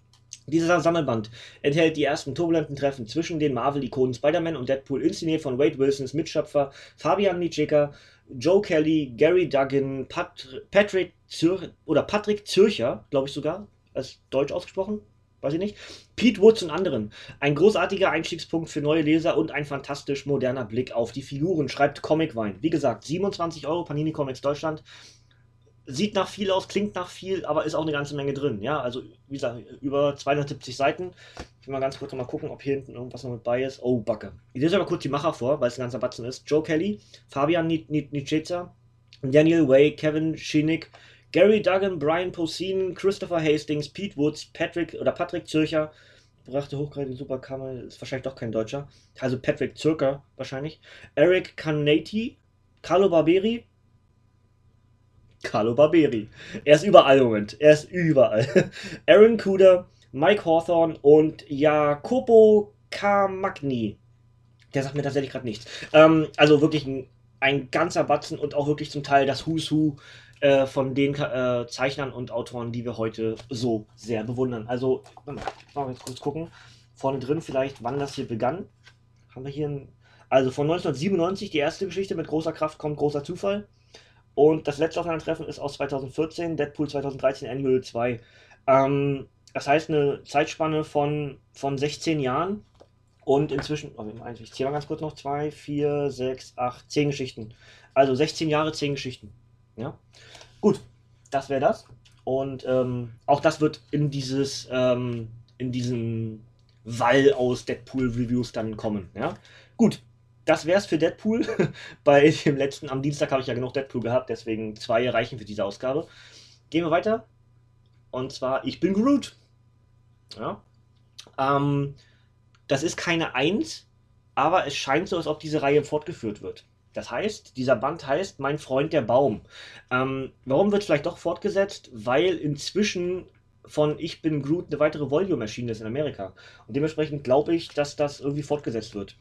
S1: Dieser Sammelband enthält die ersten turbulenten Treffen zwischen den Marvel-Ikonen Spider-Man und Deadpool, inszeniert von Wade Wilsons Mitschöpfer Fabian Nitscheka, Joe Kelly, Gary Duggan, Pat Patrick Zür oder Patrick Zürcher, glaube ich sogar, als Deutsch ausgesprochen, weiß ich nicht. Pete Woods und anderen. Ein großartiger Einstiegspunkt für neue Leser und ein fantastisch moderner Blick auf die Figuren, schreibt Comicwein. Wie gesagt, 27 Euro Panini Comics Deutschland. Sieht nach viel aus, klingt nach viel, aber ist auch eine ganze Menge drin. Ja, also wie gesagt, über 270 Seiten. Ich will mal ganz kurz mal gucken, ob hier hinten irgendwas noch mit bei ist. Oh, Backe. Ich lese aber kurz die Macher vor, weil es ein ganzer Batzen ist. Joe Kelly, Fabian Nitscheza, Daniel Way, Kevin Schinig, Gary Duggan, Brian Posehn, Christopher Hastings, Pete Woods, Patrick oder Patrick Zürcher, brachte hochgradige Superkammer, ist wahrscheinlich doch kein Deutscher. Also Patrick Zürcher wahrscheinlich. Eric Canati, Carlo Barberi. Carlo Barberi. Er ist überall im Moment. Er ist überall. Aaron Kuder, Mike Hawthorne und Jacopo Camagni. Der sagt mir tatsächlich gerade nichts. Ähm, also wirklich ein, ein ganzer Batzen und auch wirklich zum Teil das Who's Who äh, von den äh, Zeichnern und Autoren, die wir heute so sehr bewundern. Also, mal jetzt kurz gucken. Vorne drin vielleicht, wann das hier begann. Haben wir hier ein. Also von 1997 die erste Geschichte mit großer Kraft kommt großer Zufall. Und das letzte Aufeinandertreffen ist aus 2014, Deadpool 2013 Annual 2. Ähm, das heißt eine Zeitspanne von, von 16 Jahren. Und inzwischen, oh, ich zähle mal ganz kurz noch, 2, 4, 6, 8, 10 Geschichten. Also 16 Jahre, 10 Geschichten. Ja. Gut, das wäre das. Und ähm, auch das wird in dieses, ähm, in diesen Wall aus Deadpool-Reviews dann kommen. Ja. Gut, das wäre es für Deadpool. Bei dem letzten, am Dienstag habe ich ja genug Deadpool gehabt, deswegen zwei reichen für diese Ausgabe. Gehen wir weiter. Und zwar, ich bin Groot. Ja. Ähm, das ist keine Eins, aber es scheint so, als ob diese Reihe fortgeführt wird. Das heißt, dieser Band heißt Mein Freund der Baum. Ähm, warum wird es vielleicht doch fortgesetzt? Weil inzwischen von Ich bin Groot eine weitere Volume erschienen ist in Amerika. Und dementsprechend glaube ich, dass das irgendwie fortgesetzt wird.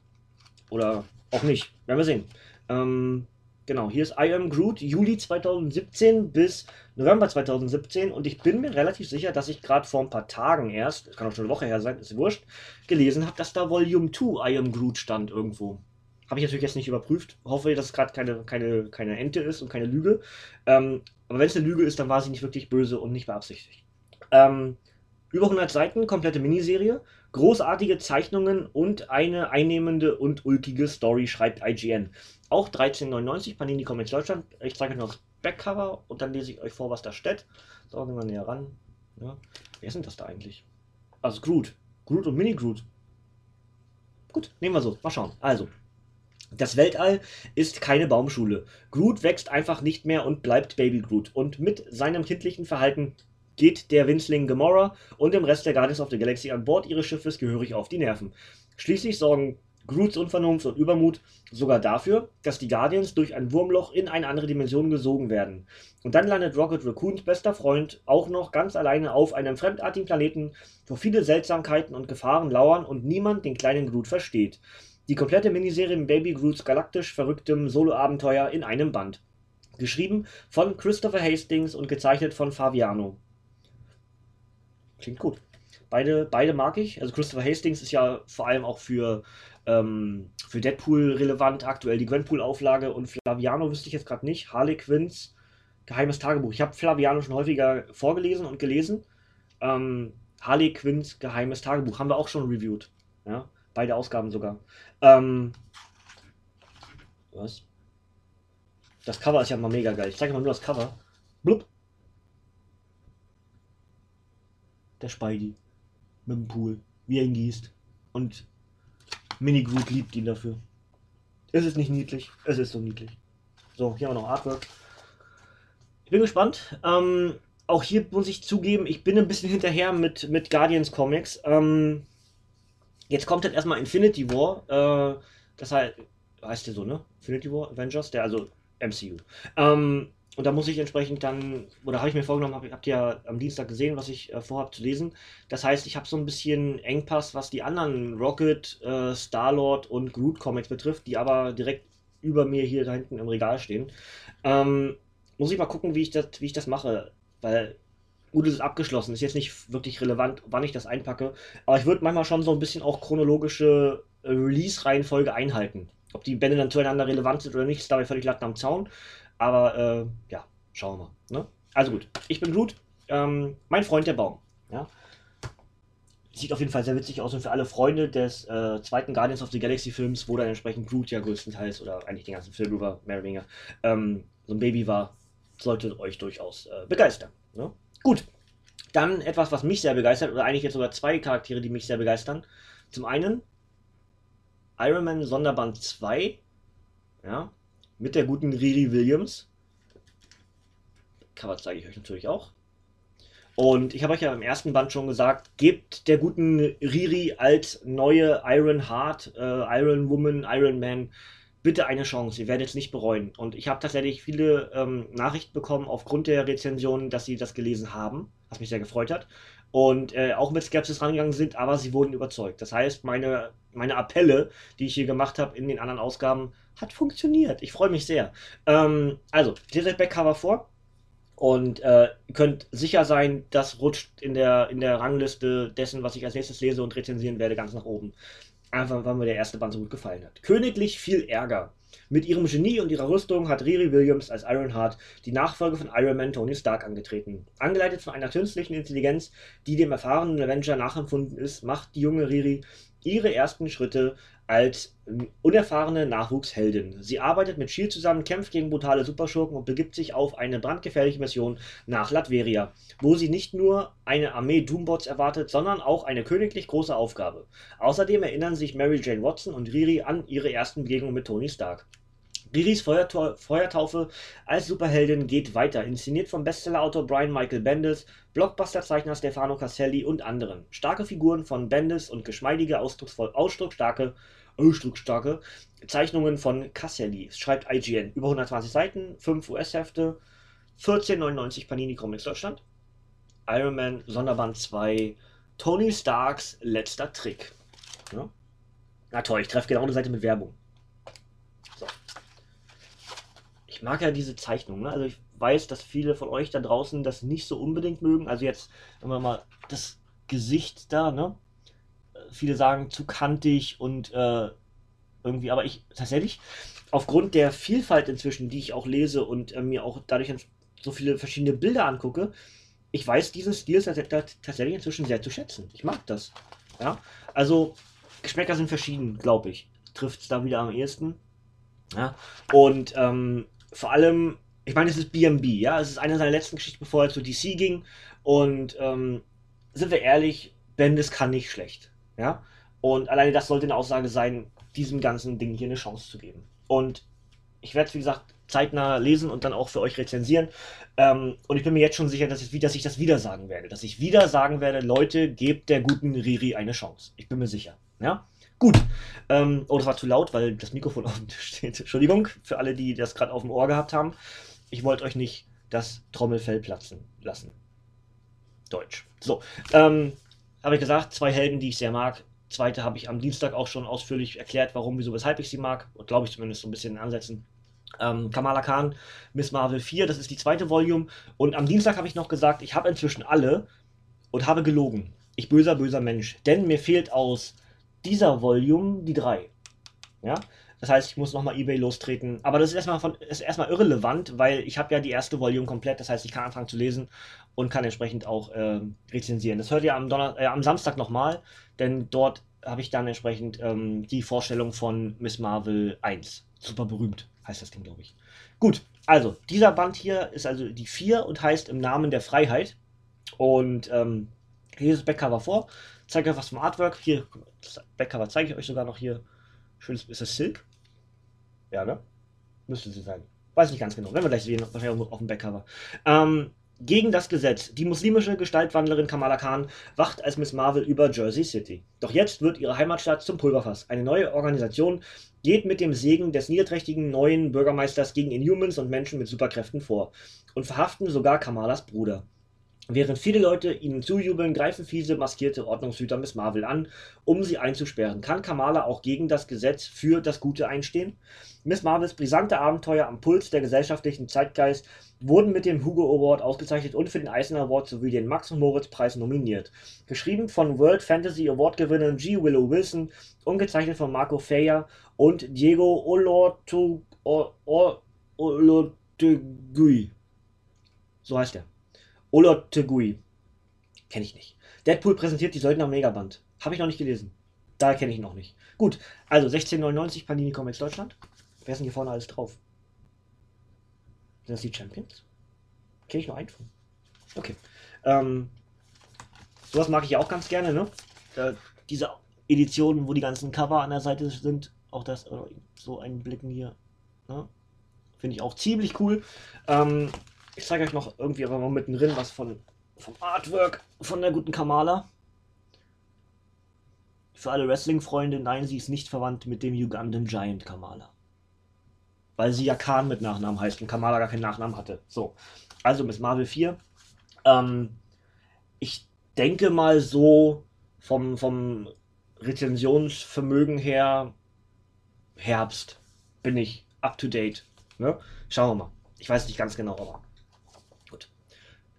S1: Oder auch nicht. Werden wir sehen. Ähm, genau, hier ist I Am Groot, Juli 2017 bis November 2017. Und ich bin mir relativ sicher, dass ich gerade vor ein paar Tagen erst, das kann auch schon eine Woche her sein, ist wurscht, gelesen habe, dass da Volume 2 I Am Groot stand irgendwo. Habe ich natürlich jetzt nicht überprüft. Hoffe, dass es gerade keine, keine, keine Ente ist und keine Lüge. Ähm, aber wenn es eine Lüge ist, dann war sie nicht wirklich böse und nicht beabsichtigt. Ähm, über 100 Seiten, komplette Miniserie, großartige Zeichnungen und eine einnehmende und ulkige Story, schreibt IGN. Auch 13,99 Panini Comics Deutschland. Ich zeige euch noch das Backcover und dann lese ich euch vor, was da steht. So, gehen wir näher ran. Ja. Wer sind das da eigentlich? Also Groot. Groot und Mini-Groot. Gut, nehmen wir so. Mal schauen. Also, das Weltall ist keine Baumschule. Groot wächst einfach nicht mehr und bleibt Baby Groot. Und mit seinem kindlichen Verhalten geht der Winzling Gamora und dem Rest der Guardians of the Galaxy an Bord ihres Schiffes gehörig auf die Nerven. Schließlich sorgen Groots Unvernunft und Übermut sogar dafür, dass die Guardians durch ein Wurmloch in eine andere Dimension gesogen werden. Und dann landet Rocket Raccoons bester Freund auch noch ganz alleine auf einem fremdartigen Planeten, wo viele Seltsamkeiten und Gefahren lauern und niemand den kleinen Groot versteht. Die komplette Miniserie mit Baby Groots galaktisch verrücktem Solo-Abenteuer in einem Band. Geschrieben von Christopher Hastings und gezeichnet von Faviano. Klingt gut. Beide, beide mag ich. Also Christopher Hastings ist ja vor allem auch für, ähm, für Deadpool relevant, aktuell die Gwenpool-Auflage und Flaviano wüsste ich jetzt gerade nicht. Harley Quinns Geheimes Tagebuch. Ich habe Flaviano schon häufiger vorgelesen und gelesen. Ähm, Harley Quinns Geheimes Tagebuch haben wir auch schon reviewed. Ja, beide Ausgaben sogar. Ähm, was? Das Cover ist ja mal mega geil. Ich zeige mal nur das Cover. Blub. Der Spidey. Mit dem Pool. Wie er ihn gießt. Und Mini Groot liebt ihn dafür. Ist es nicht niedlich? Es ist so niedlich. So, hier haben wir noch Artwork. Ich bin gespannt. Ähm, auch hier muss ich zugeben, ich bin ein bisschen hinterher mit, mit Guardians Comics. Ähm, jetzt kommt halt erstmal Infinity War. Äh, das heißt, heißt der so, ne? Infinity War Avengers, der also MCU. Ähm, und da muss ich entsprechend dann, oder habe ich mir vorgenommen, hab, habt ihr ja am Dienstag gesehen, was ich äh, vorhabe zu lesen. Das heißt, ich habe so ein bisschen Engpass, was die anderen Rocket, äh, Star-Lord und Groot Comics betrifft, die aber direkt über mir hier da hinten im Regal stehen. Ähm, muss ich mal gucken, wie ich das, wie ich das mache. Weil gut, es ist abgeschlossen, ist jetzt nicht wirklich relevant, wann ich das einpacke. Aber ich würde manchmal schon so ein bisschen auch chronologische äh, Release-Reihenfolge einhalten. Ob die Bände dann zueinander relevant sind oder nicht, ist dabei völlig Latten am Zaun. Aber äh, ja, schauen wir mal. Ne? Also gut, ich bin Groot, ähm, mein Freund der Baum. Ja? Sieht auf jeden Fall sehr witzig aus und für alle Freunde des äh, zweiten Guardians of the Galaxy Films, wo dann entsprechend Groot ja größtenteils oder eigentlich den ganzen Film über mehr oder weniger ähm, so ein Baby war, sollte euch durchaus äh, begeistern. Ne? Gut, dann etwas, was mich sehr begeistert, oder eigentlich jetzt sogar zwei Charaktere, die mich sehr begeistern. Zum einen Iron Man Sonderband 2, ja, mit der guten Riri Williams. Cover zeige ich euch natürlich auch. Und ich habe euch ja im ersten Band schon gesagt, gebt der guten Riri als neue Iron Heart, äh, Iron Woman, Iron Man bitte eine Chance. Ihr werdet es nicht bereuen. Und ich habe tatsächlich viele ähm, Nachrichten bekommen aufgrund der Rezensionen, dass sie das gelesen haben, was mich sehr gefreut hat. Und äh, auch mit Skepsis rangegangen sind, aber sie wurden überzeugt. Das heißt, meine, meine Appelle, die ich hier gemacht habe in den anderen Ausgaben, hat funktioniert. Ich freue mich sehr. Ähm, also, lest euch Backcover vor. Und äh, könnt sicher sein, das rutscht in der, in der Rangliste dessen, was ich als nächstes lese und rezensieren werde, ganz nach oben. Einfach, weil mir der erste Band so gut gefallen hat. Königlich viel Ärger. Mit ihrem Genie und ihrer Rüstung hat Riri Williams als Ironheart die Nachfolge von Iron Man Tony Stark angetreten. Angeleitet von einer künstlichen Intelligenz, die dem erfahrenen Avenger nachempfunden ist, macht die junge Riri ihre ersten Schritte als unerfahrene Nachwuchsheldin. Sie arbeitet mit Shield zusammen, kämpft gegen brutale Superschurken und begibt sich auf eine brandgefährliche Mission nach Latveria, wo sie nicht nur eine Armee Doombots erwartet, sondern auch eine königlich große Aufgabe. Außerdem erinnern sich Mary Jane Watson und Riri an ihre ersten Begegnungen mit Tony Stark. Riris Feuertaufe als Superheldin geht weiter, inszeniert vom Bestsellerautor Brian Michael Bendis, Blockbuster-Zeichner Stefano Caselli und anderen. Starke Figuren von Bendis und geschmeidige, ausdrucksvoll, ausdrucksstarke, ausdrucksstarke Zeichnungen von Caselli. Schreibt IGN. Über 120 Seiten, 5 US-Hefte, 14,99 Panini Comics Deutschland. Iron Man Sonderband 2, Tony Starks letzter Trick. Ja? Na toll, ich treffe genau eine Seite mit Werbung. Mag ja diese Zeichnung. Ne? Also ich weiß, dass viele von euch da draußen das nicht so unbedingt mögen. Also jetzt, wenn wir mal das Gesicht da, ne? Viele sagen zu kantig und äh, irgendwie, aber ich tatsächlich, aufgrund der Vielfalt inzwischen, die ich auch lese und äh, mir auch dadurch so viele verschiedene Bilder angucke, ich weiß diesen Stil tatsächlich inzwischen sehr zu schätzen. Ich mag das. Ja, also Geschmäcker sind verschieden, glaube ich. Trifft es da wieder am ehesten. Ja, und ähm, vor allem, ich meine, es ist BMB, ja, es ist eine seiner letzten Geschichten, bevor er zu DC ging. Und ähm, sind wir ehrlich, Bendis kann nicht schlecht. Ja, und alleine das sollte eine Aussage sein, diesem ganzen Ding hier eine Chance zu geben. Und ich werde es, wie gesagt, zeitnah lesen und dann auch für euch rezensieren. Ähm, und ich bin mir jetzt schon sicher, dass ich, dass ich das wieder sagen werde. Dass ich wieder sagen werde, Leute, gebt der guten Riri eine Chance. Ich bin mir sicher. Ja? Gut. Ähm, oh, das war zu laut, weil das Mikrofon auf dem Tisch steht. Entschuldigung für alle, die das gerade auf dem Ohr gehabt haben. Ich wollte euch nicht das Trommelfell platzen lassen. Deutsch. So. Ähm, habe ich gesagt, zwei Helden, die ich sehr mag. Zweite habe ich am Dienstag auch schon ausführlich erklärt, warum, wieso, weshalb ich sie mag. Und glaube ich zumindest so ein bisschen in Ansätzen. Ähm, Kamala Khan, Miss Marvel 4, das ist die zweite Volume. Und am Dienstag habe ich noch gesagt, ich habe inzwischen alle und habe gelogen. Ich böser, böser Mensch. Denn mir fehlt aus dieser Volume die 3. Ja? Das heißt, ich muss nochmal eBay lostreten. Aber das ist erstmal, von, ist erstmal irrelevant, weil ich habe ja die erste Volume komplett. Das heißt, ich kann anfangen zu lesen und kann entsprechend auch äh, rezensieren. Das hört ihr am, Donner äh, am Samstag nochmal, denn dort habe ich dann entsprechend ähm, die Vorstellung von Miss Marvel 1. Super berühmt heißt das Ding, glaube ich. Gut, also dieser Band hier ist also die 4 und heißt im Namen der Freiheit. Und ähm, das Backcover vor. Zeige euch was vom Artwork. Hier, das Backcover zeige ich euch sogar noch hier. Schönes, ist das Silk? Ja, ne? Müsste sie sein. Weiß nicht ganz genau. Wenn wir gleich sehen, wahrscheinlich auf dem Backcover. Ähm, gegen das Gesetz. Die muslimische Gestaltwandlerin Kamala Khan wacht als Miss Marvel über Jersey City. Doch jetzt wird ihre Heimatstadt zum Pulverfass. Eine neue Organisation geht mit dem Segen des niederträchtigen neuen Bürgermeisters gegen Inhumans und Menschen mit Superkräften vor und verhaften sogar Kamalas Bruder. Während viele Leute ihnen zujubeln, greifen fiese, maskierte Ordnungshüter Miss Marvel an, um sie einzusperren. Kann Kamala auch gegen das Gesetz für das Gute einstehen? Miss Marvels brisante Abenteuer am Puls der gesellschaftlichen Zeitgeist wurden mit dem Hugo Award ausgezeichnet und für den Eisner Award sowie den Max- und Moritz-Preis nominiert. Geschrieben von World Fantasy Award-Gewinnerin G. Willow Wilson und gezeichnet von Marco Feyer und Diego Olotegui. So heißt er. Olotegui. Kenne ich nicht. Deadpool präsentiert die Söldner Megaband. Habe ich noch nicht gelesen. Da kenne ich noch nicht. Gut, also 1699 Panini Comics Deutschland. Wer ist denn hier vorne alles drauf? Sind das die Champions? Kenne ich nur einen von. Okay. Ähm, sowas mag ich ja auch ganz gerne, ne? Da, diese Editionen, wo die ganzen Cover an der Seite sind, auch das, so ein Blicken hier, ne? Finde ich auch ziemlich cool. Ähm, ich zeige euch noch irgendwie aber mal mittendrin was von, vom Artwork von der guten Kamala. Für alle Wrestling-Freunde, nein, sie ist nicht verwandt mit dem Ugandan Giant Kamala weil sie ja Khan mit Nachnamen heißt und Kamala gar keinen Nachnamen hatte. So, also Miss Marvel 4. Ähm, ich denke mal so vom, vom Rezensionsvermögen her Herbst bin ich up to date. Ne? Schauen wir mal. Ich weiß nicht ganz genau, aber.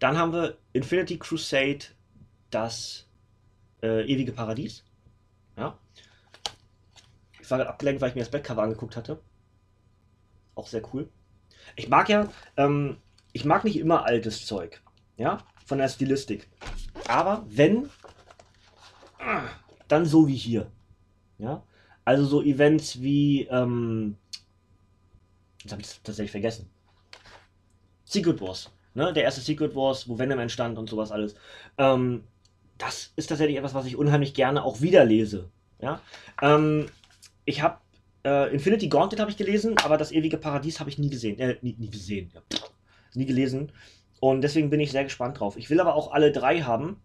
S1: Dann haben wir Infinity Crusade, das äh, ewige Paradies. Ja. Ich war gerade abgelenkt, weil ich mir das Backcover angeguckt hatte. Auch sehr cool. Ich mag ja, ähm, ich mag nicht immer altes Zeug. Ja, von der Stilistik. Aber wenn, dann so wie hier. Ja, also so Events wie, ähm, jetzt habe ich es tatsächlich vergessen. Secret Wars. Ne? Der erste Secret Wars, wo Venom entstand und sowas alles. Ähm, das ist tatsächlich etwas, was ich unheimlich gerne auch wieder lese. Ja? Ähm, ich habe äh, Infinity Gauntlet habe ich gelesen, aber das ewige Paradies habe ich nie gesehen. Äh, nie, nie gesehen. Ja. Nie gelesen. Und deswegen bin ich sehr gespannt drauf. Ich will aber auch alle drei haben,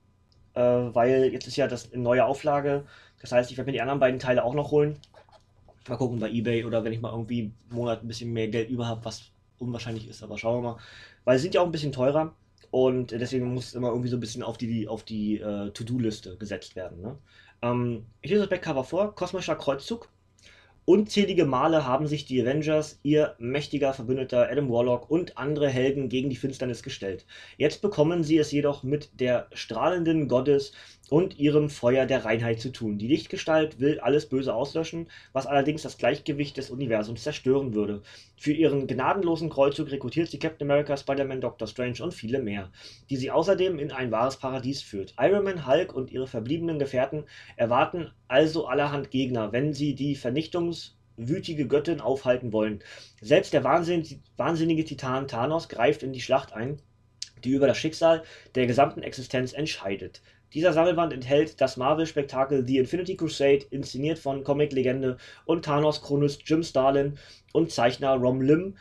S1: äh, weil jetzt ist ja das eine neue Auflage. Das heißt, ich werde mir die anderen beiden Teile auch noch holen. Mal gucken bei Ebay oder wenn ich mal irgendwie einen Monat ein bisschen mehr Geld über habe, was unwahrscheinlich ist, aber schauen wir mal. Weil sie sind ja auch ein bisschen teurer und deswegen muss es immer irgendwie so ein bisschen auf die, auf die äh, To-Do-Liste gesetzt werden. Ne? Ähm, ich lese das Backcover vor: Kosmischer Kreuzzug. Unzählige Male haben sich die Avengers, ihr mächtiger Verbündeter Adam Warlock und andere Helden gegen die Finsternis gestellt. Jetzt bekommen sie es jedoch mit der strahlenden Gottes und ihrem Feuer der Reinheit zu tun. Die Lichtgestalt will alles Böse auslöschen, was allerdings das Gleichgewicht des Universums zerstören würde. Für ihren gnadenlosen Kreuzzug rekrutiert sie Captain America, Spider-Man, Doctor Strange und viele mehr, die sie außerdem in ein wahres Paradies führt. Iron Man, Hulk und ihre verbliebenen Gefährten erwarten also allerhand Gegner, wenn sie die vernichtungswütige Göttin aufhalten wollen. Selbst der wahnsinnige Titan Thanos greift in die Schlacht ein, die über das Schicksal der gesamten Existenz entscheidet. Dieser Sammelband enthält das Marvel-Spektakel The Infinity Crusade, inszeniert von Comic-Legende und Thanos-Chronist Jim Starlin und Zeichner Ron Lim,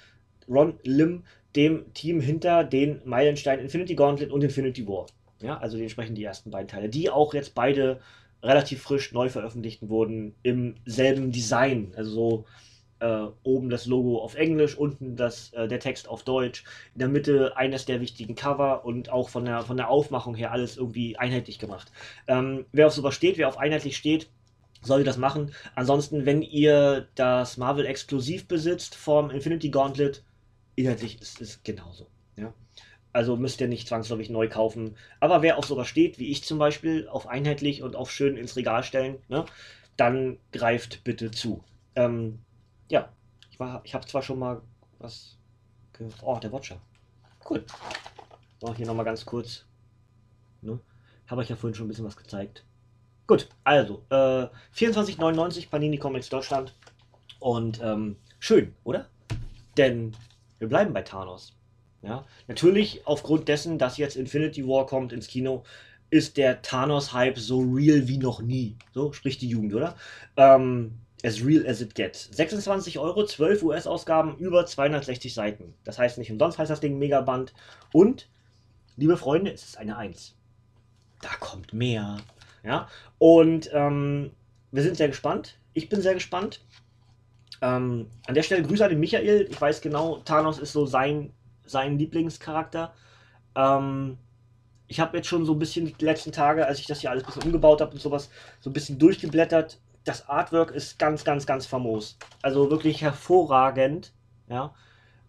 S1: Ron Lim, dem Team hinter den Meilenstein Infinity Gauntlet und Infinity War. Ja, also dementsprechend die ersten beiden Teile, die auch jetzt beide relativ frisch neu veröffentlicht wurden, im selben Design. Also so äh, oben das Logo auf Englisch, unten das, äh, der Text auf Deutsch, in der Mitte eines der wichtigen Cover und auch von der, von der Aufmachung her alles irgendwie einheitlich gemacht. Ähm, wer auf sowas steht, wer auf einheitlich steht, sollte das machen. Ansonsten, wenn ihr das Marvel exklusiv besitzt vom Infinity Gauntlet, inhaltlich ist es genauso. Ja? Also müsst ihr nicht zwangsläufig neu kaufen. Aber wer auf sowas steht, wie ich zum Beispiel, auf einheitlich und auf schön ins Regal stellen, ne, dann greift bitte zu. Ähm, ja, ich, ich habe zwar schon mal was. Oh, der Watcher. Cool. So, hier nochmal ganz kurz. Ne? Habe ich ja vorhin schon ein bisschen was gezeigt. Gut, also, äh, 24,99 Panini Comics Deutschland. Und ähm, schön, oder? Denn wir bleiben bei Thanos. Ja, natürlich aufgrund dessen, dass jetzt Infinity War kommt ins Kino, ist der Thanos-Hype so real wie noch nie. So spricht die Jugend, oder? Ähm, as real as it gets. 26 Euro, 12 US-Ausgaben, über 260 Seiten. Das heißt nicht umsonst heißt das Ding Megaband. Und, liebe Freunde, es ist eine 1. Da kommt mehr. Ja, und ähm, wir sind sehr gespannt. Ich bin sehr gespannt. Ähm, an der Stelle Grüße an den Michael. Ich weiß genau, Thanos ist so sein, sein Lieblingscharakter. Ähm, ich habe jetzt schon so ein bisschen die letzten Tage, als ich das hier alles ein bisschen umgebaut habe und sowas, so ein bisschen durchgeblättert das Artwork ist ganz, ganz, ganz famos. Also wirklich hervorragend. Ja.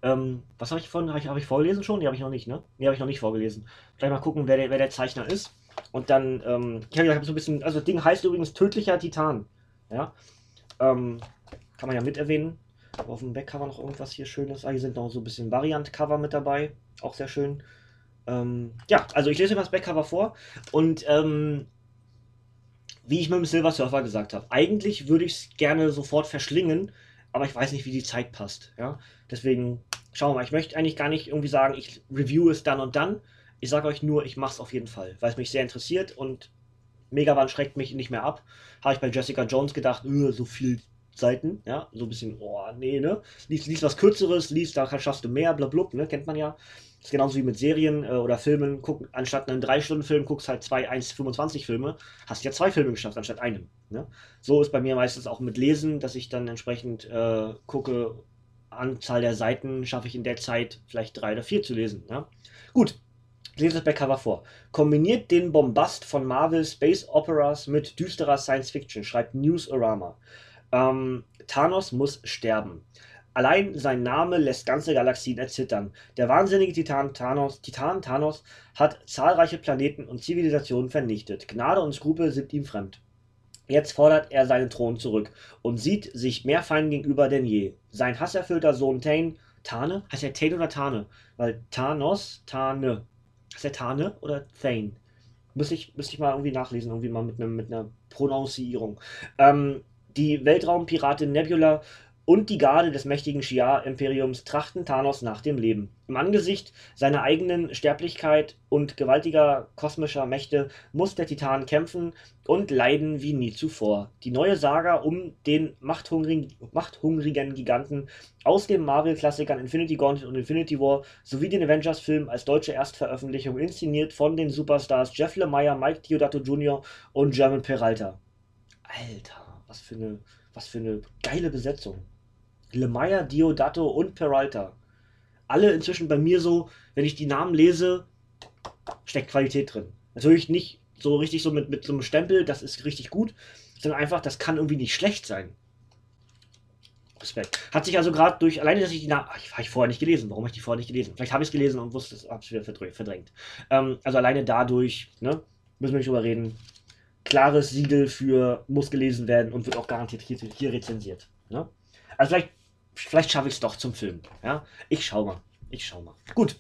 S1: Ähm, was habe ich von? Habe ich, hab ich vorgelesen schon? Die habe ich noch nicht, ne? Die habe ich noch nicht vorgelesen. Gleich mal gucken, wer der, wer der Zeichner ist. Und dann, ähm, ich habe so ein bisschen, also das Ding heißt übrigens Tödlicher Titan. Ja. Ähm, kann man ja mit erwähnen. Auf dem Backcover noch irgendwas hier Schönes. Ah, hier sind noch so ein bisschen Variant-Cover mit dabei. Auch sehr schön. Ähm, ja, also ich lese mir das Backcover vor. Und ähm, wie ich mit dem Silver Surfer gesagt habe, eigentlich würde ich es gerne sofort verschlingen, aber ich weiß nicht, wie die Zeit passt. Ja? Deswegen schauen wir mal. Ich möchte eigentlich gar nicht irgendwie sagen, ich review es dann und dann. Ich sage euch nur, ich mache es auf jeden Fall, weil es mich sehr interessiert und Megaban schreckt mich nicht mehr ab. Habe ich bei Jessica Jones gedacht, öh, so viel Seiten, ja, so ein bisschen, oh, nee, ne? Lies, lies was Kürzeres, lies, da schaffst du mehr, blablabla, ne? Kennt man ja. Das ist genauso wie mit Serien äh, oder Filmen. Guck, anstatt einen 3-Stunden-Film guckst halt zwei 1,25 Filme. Hast ja zwei Filme geschafft anstatt einem. Ne? So ist bei mir meistens auch mit Lesen, dass ich dann entsprechend äh, gucke, Anzahl der Seiten schaffe ich in der Zeit vielleicht drei oder vier zu lesen. Ja? Gut, ich lese das bei Cover vor. Kombiniert den Bombast von Marvel Space Operas mit düsterer Science Fiction, schreibt Newsarama. Ähm, Thanos muss sterben. Allein sein Name lässt ganze Galaxien erzittern. Der wahnsinnige Titan Thanos, Titan Thanos hat zahlreiche Planeten und Zivilisationen vernichtet. Gnade und Skrupel sind ihm fremd. Jetzt fordert er seinen Thron zurück und sieht sich mehr Feinden gegenüber denn je. Sein hasserfüllter Sohn Tane, Tane? Heißt er Tane oder Tane? Weil Thanos, Tane. Heißt er Tane oder Thane? Müsste ich, müsste ich mal irgendwie nachlesen, irgendwie mal mit, ne, mit einer Pronouncierung. Ähm, die Weltraumpiratin Nebula und die Garde des mächtigen Shi'ar-Imperiums trachten Thanos nach dem Leben. Im Angesicht seiner eigenen Sterblichkeit und gewaltiger kosmischer Mächte muss der Titan kämpfen und leiden wie nie zuvor. Die neue Saga um den machthungrigen, machthungrigen Giganten aus den Marvel-Klassikern Infinity Gauntlet und Infinity War sowie den Avengers-Film als deutsche Erstveröffentlichung inszeniert von den Superstars Jeff Lemire, Mike Diodato Jr. und German Peralta. Alter, was für eine, was für eine geile Besetzung. Lemire, Diodato und Peralta. Alle inzwischen bei mir so, wenn ich die Namen lese, steckt Qualität drin. Natürlich nicht so richtig so mit, mit so einem Stempel, das ist richtig gut, sondern einfach, das kann irgendwie nicht schlecht sein. Respekt. Hat sich also gerade durch, alleine, dass ich die Namen, habe ich vorher nicht gelesen. Warum habe ich die vorher nicht gelesen? Vielleicht habe ich es gelesen und wusste habe es wieder verdrängt. Ähm, also alleine dadurch, ne, müssen wir nicht drüber reden. Klares Siegel für muss gelesen werden und wird auch garantiert hier, hier rezensiert. Ne? Also vielleicht, vielleicht schaffe ich es doch zum Film. Ja? Ich schau mal. Ich schau mal. Gut.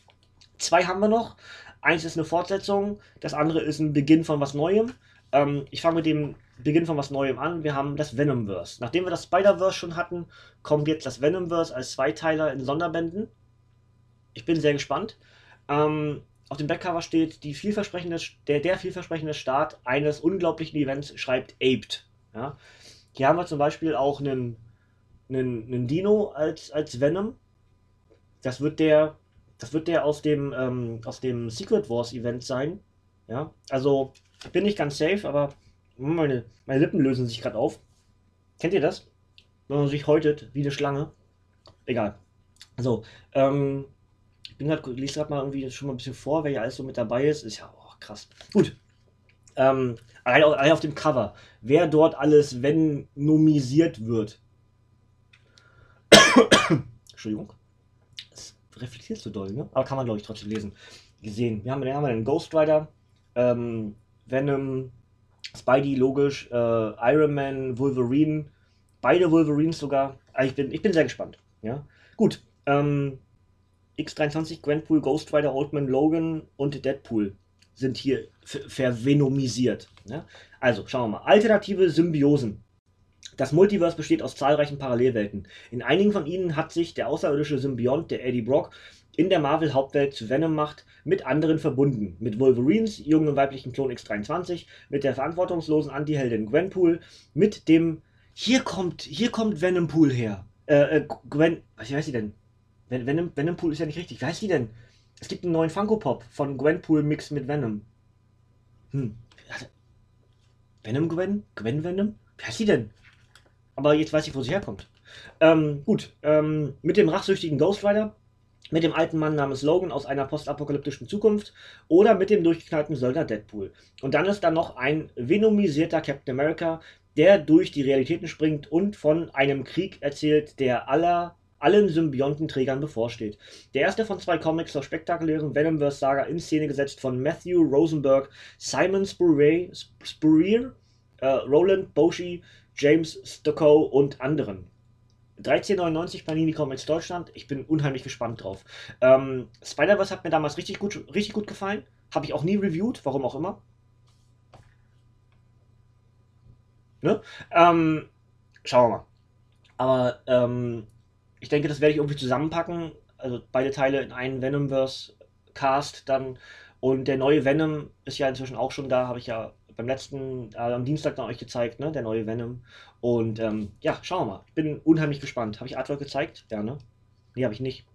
S1: Zwei haben wir noch. Eins ist eine Fortsetzung, das andere ist ein Beginn von was Neuem. Ähm, ich fange mit dem Beginn von was Neuem an. Wir haben das Venomverse. Nachdem wir das Spider-Verse schon hatten, kommt jetzt das Venomverse als Zweiteiler in Sonderbänden. Ich bin sehr gespannt. Ähm, auf dem Backcover steht die vielversprechende, der, der vielversprechende Start eines unglaublichen Events, schreibt Aped. Ja? Hier haben wir zum Beispiel auch einen, einen, einen Dino als, als Venom. Das wird der, das wird der aus dem, ähm, aus dem Secret Wars Event sein. Ja, also bin nicht ganz safe, aber meine, meine Lippen lösen sich gerade auf. Kennt ihr das? Wenn man sich häutet wie eine Schlange. Egal. So, ähm, ich bin gerade, lese gerade mal irgendwie schon mal ein bisschen vor, wer hier alles so mit dabei ist. Ist ja oh, krass. Gut. Ähm, allein, allein auf dem Cover, wer dort alles venomisiert wird. Entschuldigung. Das reflektiert so doll, ne? Aber kann man, glaube ich, trotzdem lesen. Gesehen. Wir haben, wir haben einen Ghost Rider, ähm, Venom, Spidey, logisch, äh, Iron Man, Wolverine, beide Wolverines sogar. Also ich, bin, ich bin sehr gespannt. Ja? Gut, ähm, X23, Gwenpool, Ghost Rider, Oldman, Logan und Deadpool sind hier vervenomisiert. Ja? Also, schauen wir mal. Alternative Symbiosen. Das Multiverse besteht aus zahlreichen Parallelwelten. In einigen von ihnen hat sich der außerirdische Symbiont, der Eddie Brock, in der Marvel-Hauptwelt zu Venom macht, mit anderen verbunden. Mit Wolverines jungen weiblichen Klon X23, mit der verantwortungslosen Anti-Heldin Gwenpool, mit dem. Hier kommt, hier kommt Venompool her. Äh, äh, Gwen. Was heißt sie denn? Venom, Venompool ist ja nicht richtig. Wie heißt die denn? Es gibt einen neuen Funko Pop von Gwenpool Mix mit Venom. Hm. Venom Gwen? Gwen Venom? Wie heißt die denn? Aber jetzt weiß ich, wo sie herkommt. Ähm, gut. Ähm, mit dem rachsüchtigen Ghost Rider mit dem alten Mann namens Logan aus einer postapokalyptischen Zukunft oder mit dem durchgeknallten Söldner Deadpool. Und dann ist da noch ein venomisierter Captain America, der durch die Realitäten springt und von einem Krieg erzählt, der aller, allen Symbiontenträgern bevorsteht. Der erste von zwei Comics zur spektakulären Venomverse-Saga in Szene gesetzt von Matthew Rosenberg, Simon Spurrier, äh, Roland Boshi, James Stockow und anderen. 13,99 Panini Comics Deutschland. Ich bin unheimlich gespannt drauf. Ähm, Spider-Verse hat mir damals richtig gut, richtig gut gefallen. Habe ich auch nie reviewed, warum auch immer. Ne? Ähm, schauen wir mal. Aber ähm, ich denke, das werde ich irgendwie zusammenpacken. Also beide Teile in einen Venomverse Cast dann. Und der neue Venom ist ja inzwischen auch schon da, habe ich ja beim letzten, äh, am Dienstag dann euch gezeigt, ne? Der neue Venom. Und ähm, ja, schauen wir mal. Ich bin unheimlich gespannt. Habe ich Artwork gezeigt? Ja, ne? Nee, habe ich nicht.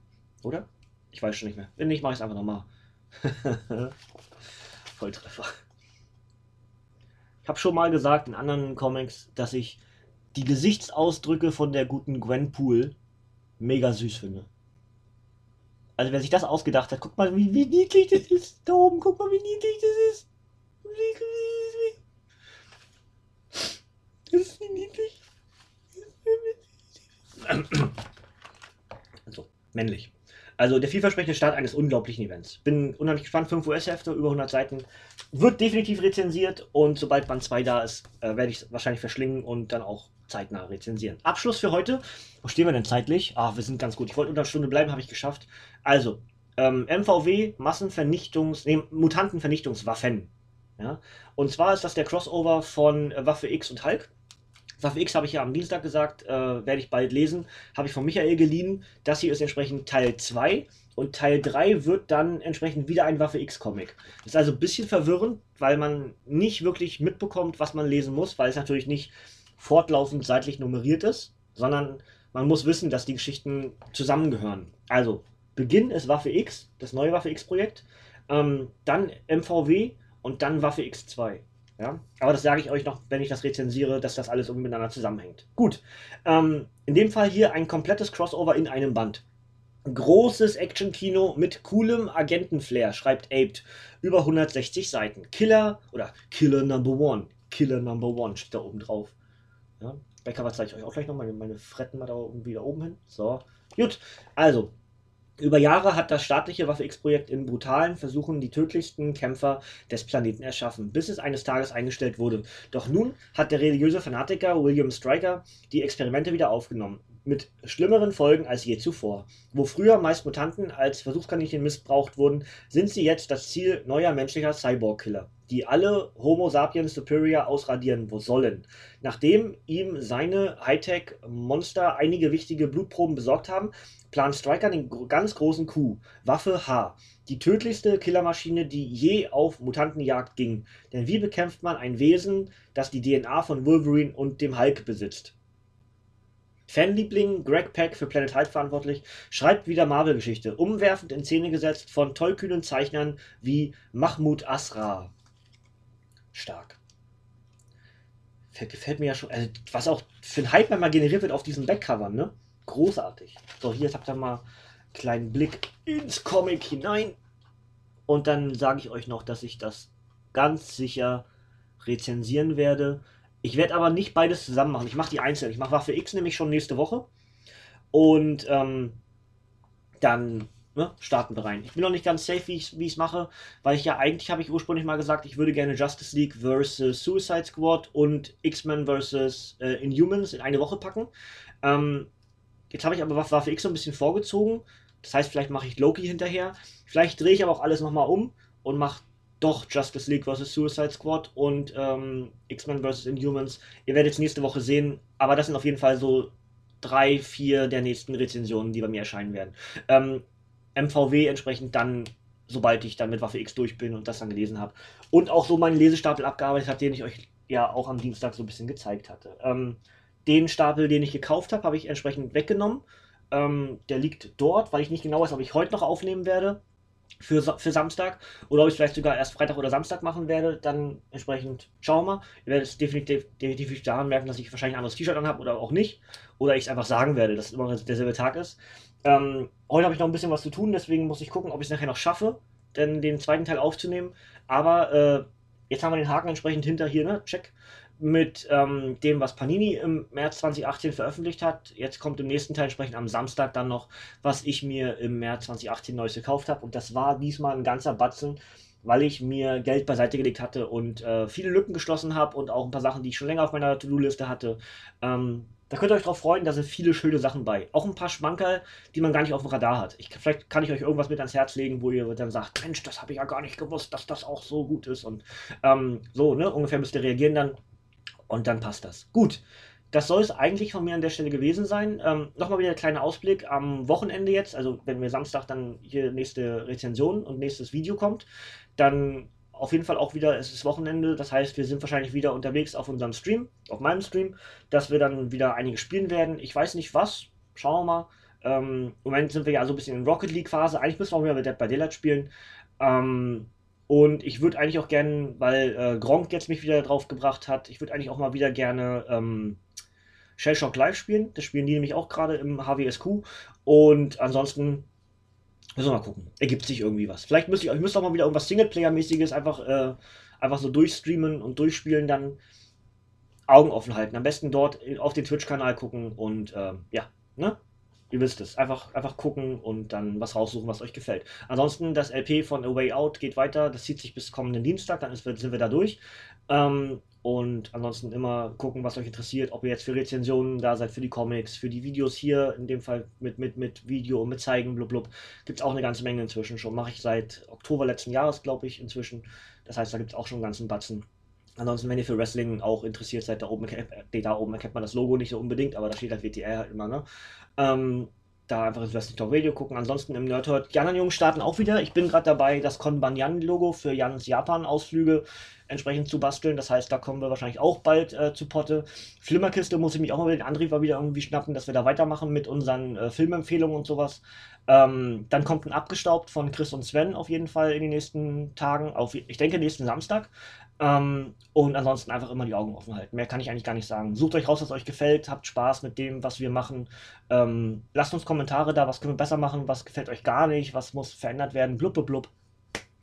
S1: Oder? Ich weiß schon nicht mehr. Wenn nicht, mache ich es einfach nochmal. Volltreffer. Ich habe schon mal gesagt in anderen Comics, dass ich die Gesichtsausdrücke von der guten Gwenpool mega süß finde. Also wer sich das ausgedacht hat, guck mal, wie, wie niedlich das ist. Da oben, guck mal, wie niedlich das ist. Das ist nicht niedlich. Also, männlich. Also der vielversprechende Start eines unglaublichen Events. Bin unheimlich gespannt. 5 US-Hefte, über 100 Seiten. Wird definitiv rezensiert und sobald Band 2 da ist, äh, werde ich es wahrscheinlich verschlingen und dann auch zeitnah rezensieren. Abschluss für heute. Wo stehen wir denn zeitlich? Ah, wir sind ganz gut. Ich wollte unter Stunde bleiben, habe ich geschafft. Also, ähm, MVW, Massenvernichtungs-, nee, Mutantenvernichtungswaffen. Ja? Und zwar ist das der Crossover von äh, Waffe X und Hulk. Waffe X habe ich ja am Dienstag gesagt, äh, werde ich bald lesen. Habe ich von Michael geliehen. Das hier ist entsprechend Teil 2. Und Teil 3 wird dann entsprechend wieder ein Waffe X-Comic. Ist also ein bisschen verwirrend, weil man nicht wirklich mitbekommt, was man lesen muss, weil es natürlich nicht fortlaufend seitlich nummeriert ist, sondern man muss wissen, dass die Geschichten zusammengehören. Also, Beginn ist Waffe X, das neue Waffe X-Projekt. Ähm, dann MVW und dann Waffe X2. Ja? Aber das sage ich euch noch, wenn ich das rezensiere, dass das alles irgendwie miteinander zusammenhängt. Gut. Ähm, in dem Fall hier ein komplettes Crossover in einem Band. Großes Action-Kino mit coolem Agentenflair, schreibt Aped. Über 160 Seiten. Killer oder Killer Number One. Killer Number One steht da oben drauf. Ja? Cover zeige ich euch auch gleich noch meine, meine Fretten mal da oben wieder oben hin. So. Gut. Also, Über Jahre hat das staatliche Waffe X-Projekt in brutalen Versuchen die tödlichsten Kämpfer des Planeten erschaffen, bis es eines Tages eingestellt wurde. Doch nun hat der religiöse Fanatiker William Stryker die Experimente wieder aufgenommen, mit schlimmeren Folgen als je zuvor. Wo früher meist Mutanten als Versuchskaninchen missbraucht wurden, sind sie jetzt das Ziel neuer menschlicher Cyborg-Killer, die alle Homo sapiens superior ausradieren sollen. Nachdem ihm seine Hightech-Monster einige wichtige Blutproben besorgt haben, plant Stryker den ganz großen Coup. Waffe H. Die tödlichste Killermaschine, die je auf Mutantenjagd ging. Denn wie bekämpft man ein Wesen, das die DNA von Wolverine und dem Hulk besitzt? Fanliebling Greg Peck für Planet Hulk verantwortlich, schreibt wieder Marvel-Geschichte, umwerfend in Szene gesetzt von tollkühnen Zeichnern wie Mahmoud Asra. Stark. Gefällt mir ja schon, also was auch für ein Hype mal generiert wird auf diesen Backcovern, ne? Großartig. So, hier habt ihr mal einen kleinen Blick ins Comic hinein. Und dann sage ich euch noch, dass ich das ganz sicher rezensieren werde. Ich werde aber nicht beides zusammen machen. Ich mache die einzeln. Ich mache Waffe X nämlich schon nächste Woche. Und ähm, dann ne, starten wir rein. Ich bin noch nicht ganz safe, wie ich es mache, weil ich ja eigentlich habe ich ursprünglich mal gesagt, ich würde gerne Justice League vs. Suicide Squad und X-Men vs. Äh, Inhumans in eine Woche packen. Ähm, Jetzt habe ich aber Waffe X so ein bisschen vorgezogen. Das heißt, vielleicht mache ich Loki hinterher. Vielleicht drehe ich aber auch alles nochmal um und mache doch Justice League vs. Suicide Squad und ähm, X-Men vs. Inhumans. Ihr werdet es nächste Woche sehen, aber das sind auf jeden Fall so drei, vier der nächsten Rezensionen, die bei mir erscheinen werden. Ähm, MVW entsprechend dann, sobald ich dann mit Waffe X durch bin und das dann gelesen habe. Und auch so meinen Lesestapel abgearbeitet habe, den ich euch ja auch am Dienstag so ein bisschen gezeigt hatte. Ähm, den Stapel, den ich gekauft habe, habe ich entsprechend weggenommen. Ähm, der liegt dort, weil ich nicht genau weiß, ob ich heute noch aufnehmen werde für, für Samstag oder ob ich vielleicht sogar erst Freitag oder Samstag machen werde. Dann entsprechend schauen wir mal. Ihr werdet es definitiv, definitiv daran merken, dass ich wahrscheinlich ein anderes T-Shirt anhabe oder auch nicht. Oder ich es einfach sagen werde, dass es immer derselbe Tag ist. Ähm, heute habe ich noch ein bisschen was zu tun, deswegen muss ich gucken, ob ich es nachher noch schaffe, denn den zweiten Teil aufzunehmen. Aber äh, jetzt haben wir den Haken entsprechend hinter hier, ne? Check mit ähm, dem, was Panini im März 2018 veröffentlicht hat. Jetzt kommt im nächsten Teil entsprechend am Samstag dann noch, was ich mir im März 2018 Neues gekauft habe. Und das war diesmal ein ganzer Batzen, weil ich mir Geld beiseite gelegt hatte und äh, viele Lücken geschlossen habe und auch ein paar Sachen, die ich schon länger auf meiner To-Do-Liste hatte. Ähm, da könnt ihr euch drauf freuen, da sind viele schöne Sachen bei. Auch ein paar Schmankerl, die man gar nicht auf dem Radar hat. Ich, vielleicht kann ich euch irgendwas mit ans Herz legen, wo ihr dann sagt, Mensch, das habe ich ja gar nicht gewusst, dass das auch so gut ist. Und ähm, so, ne, ungefähr müsst ihr reagieren dann. Und dann passt das. Gut. Das soll es eigentlich von mir an der Stelle gewesen sein. Ähm, Nochmal wieder ein kleiner Ausblick am Wochenende jetzt, also wenn wir Samstag dann hier nächste Rezension und nächstes Video kommt, dann auf jeden Fall auch wieder, es ist Wochenende, das heißt, wir sind wahrscheinlich wieder unterwegs auf unserem Stream, auf meinem Stream, dass wir dann wieder einige spielen werden. Ich weiß nicht was, schauen wir mal. Ähm, Im Moment sind wir ja so ein bisschen in Rocket League Phase, eigentlich müssen wir auch wieder mit Dead by Daylight spielen. Ähm, und ich würde eigentlich auch gerne, weil äh, Gronk jetzt mich wieder drauf gebracht hat, ich würde eigentlich auch mal wieder gerne ähm, Shellshock Live spielen. Das spielen die nämlich auch gerade im HWSQ. Und ansonsten müssen wir mal gucken. Ergibt sich irgendwie was. Vielleicht müsste ich, ich müsste auch mal wieder irgendwas Singleplayer-mäßiges einfach, äh, einfach so durchstreamen und durchspielen, dann Augen offen halten. Am besten dort auf den Twitch-Kanal gucken und äh, ja, ne? Ihr wisst es. Einfach, einfach gucken und dann was raussuchen, was euch gefällt. Ansonsten, das LP von A Way Out geht weiter. Das zieht sich bis kommenden Dienstag, dann ist, sind wir da durch. Ähm, und ansonsten immer gucken, was euch interessiert, ob ihr jetzt für Rezensionen da seid, für die Comics, für die Videos hier, in dem Fall mit, mit, mit Video mit Zeigen, blub, blub. Gibt es auch eine ganze Menge inzwischen schon. Mache ich seit Oktober letzten Jahres, glaube ich, inzwischen. Das heißt, da gibt es auch schon einen ganzen Batzen. Ansonsten, wenn ihr für Wrestling auch interessiert seid, da oben, da oben erkennt man das Logo nicht so unbedingt, aber da steht halt WTR halt immer, ne? Ähm, da einfach ins Wrestling Talk Radio gucken. Ansonsten im Nerdhurt, die anderen Jungs starten auch wieder. Ich bin gerade dabei, das Konbanyan-Logo für Jans Japan-Ausflüge entsprechend zu basteln. Das heißt, da kommen wir wahrscheinlich auch bald äh, zu Potte. Flimmerkiste muss ich mich auch mal mit den Antrieb wieder irgendwie schnappen, dass wir da weitermachen mit unseren äh, Filmempfehlungen und sowas. Ähm, dann kommt ein Abgestaubt von Chris und Sven auf jeden Fall in den nächsten Tagen. Auf, ich denke, nächsten Samstag. Ähm, und ansonsten einfach immer die Augen offen halten. Mehr kann ich eigentlich gar nicht sagen. Sucht euch raus, was euch gefällt, habt Spaß mit dem, was wir machen. Ähm, lasst uns Kommentare da, was können wir besser machen, was gefällt euch gar nicht, was muss verändert werden, blub, blub, blub.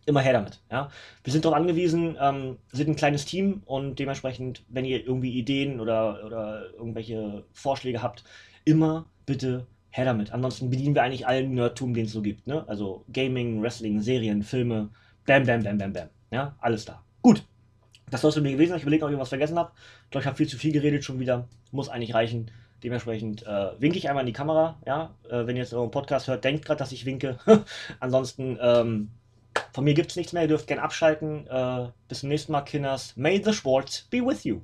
S1: Immer her damit. Ja? Wir sind darauf angewiesen, ähm, sind ein kleines Team und dementsprechend, wenn ihr irgendwie Ideen oder, oder irgendwelche Vorschläge habt, immer bitte her damit. Ansonsten bedienen wir eigentlich allen Nerdtum, den es so gibt. Ne? Also Gaming, Wrestling, Serien, Filme, bam, bam, bam, bam, bam. Ja, alles da. Gut. Das soll es mir gewesen sein. Ich überlege, ob ich irgendwas vergessen habe. Ich glaube, ich habe viel zu viel geredet schon wieder. Muss eigentlich reichen. Dementsprechend äh, winke ich einmal in die Kamera. Ja, äh, wenn ihr jetzt euren Podcast hört, denkt gerade, dass ich winke. Ansonsten, ähm, von mir gibt es nichts mehr. Ihr dürft gerne abschalten. Äh, bis zum nächsten Mal, Kinders. May the Sports be with you.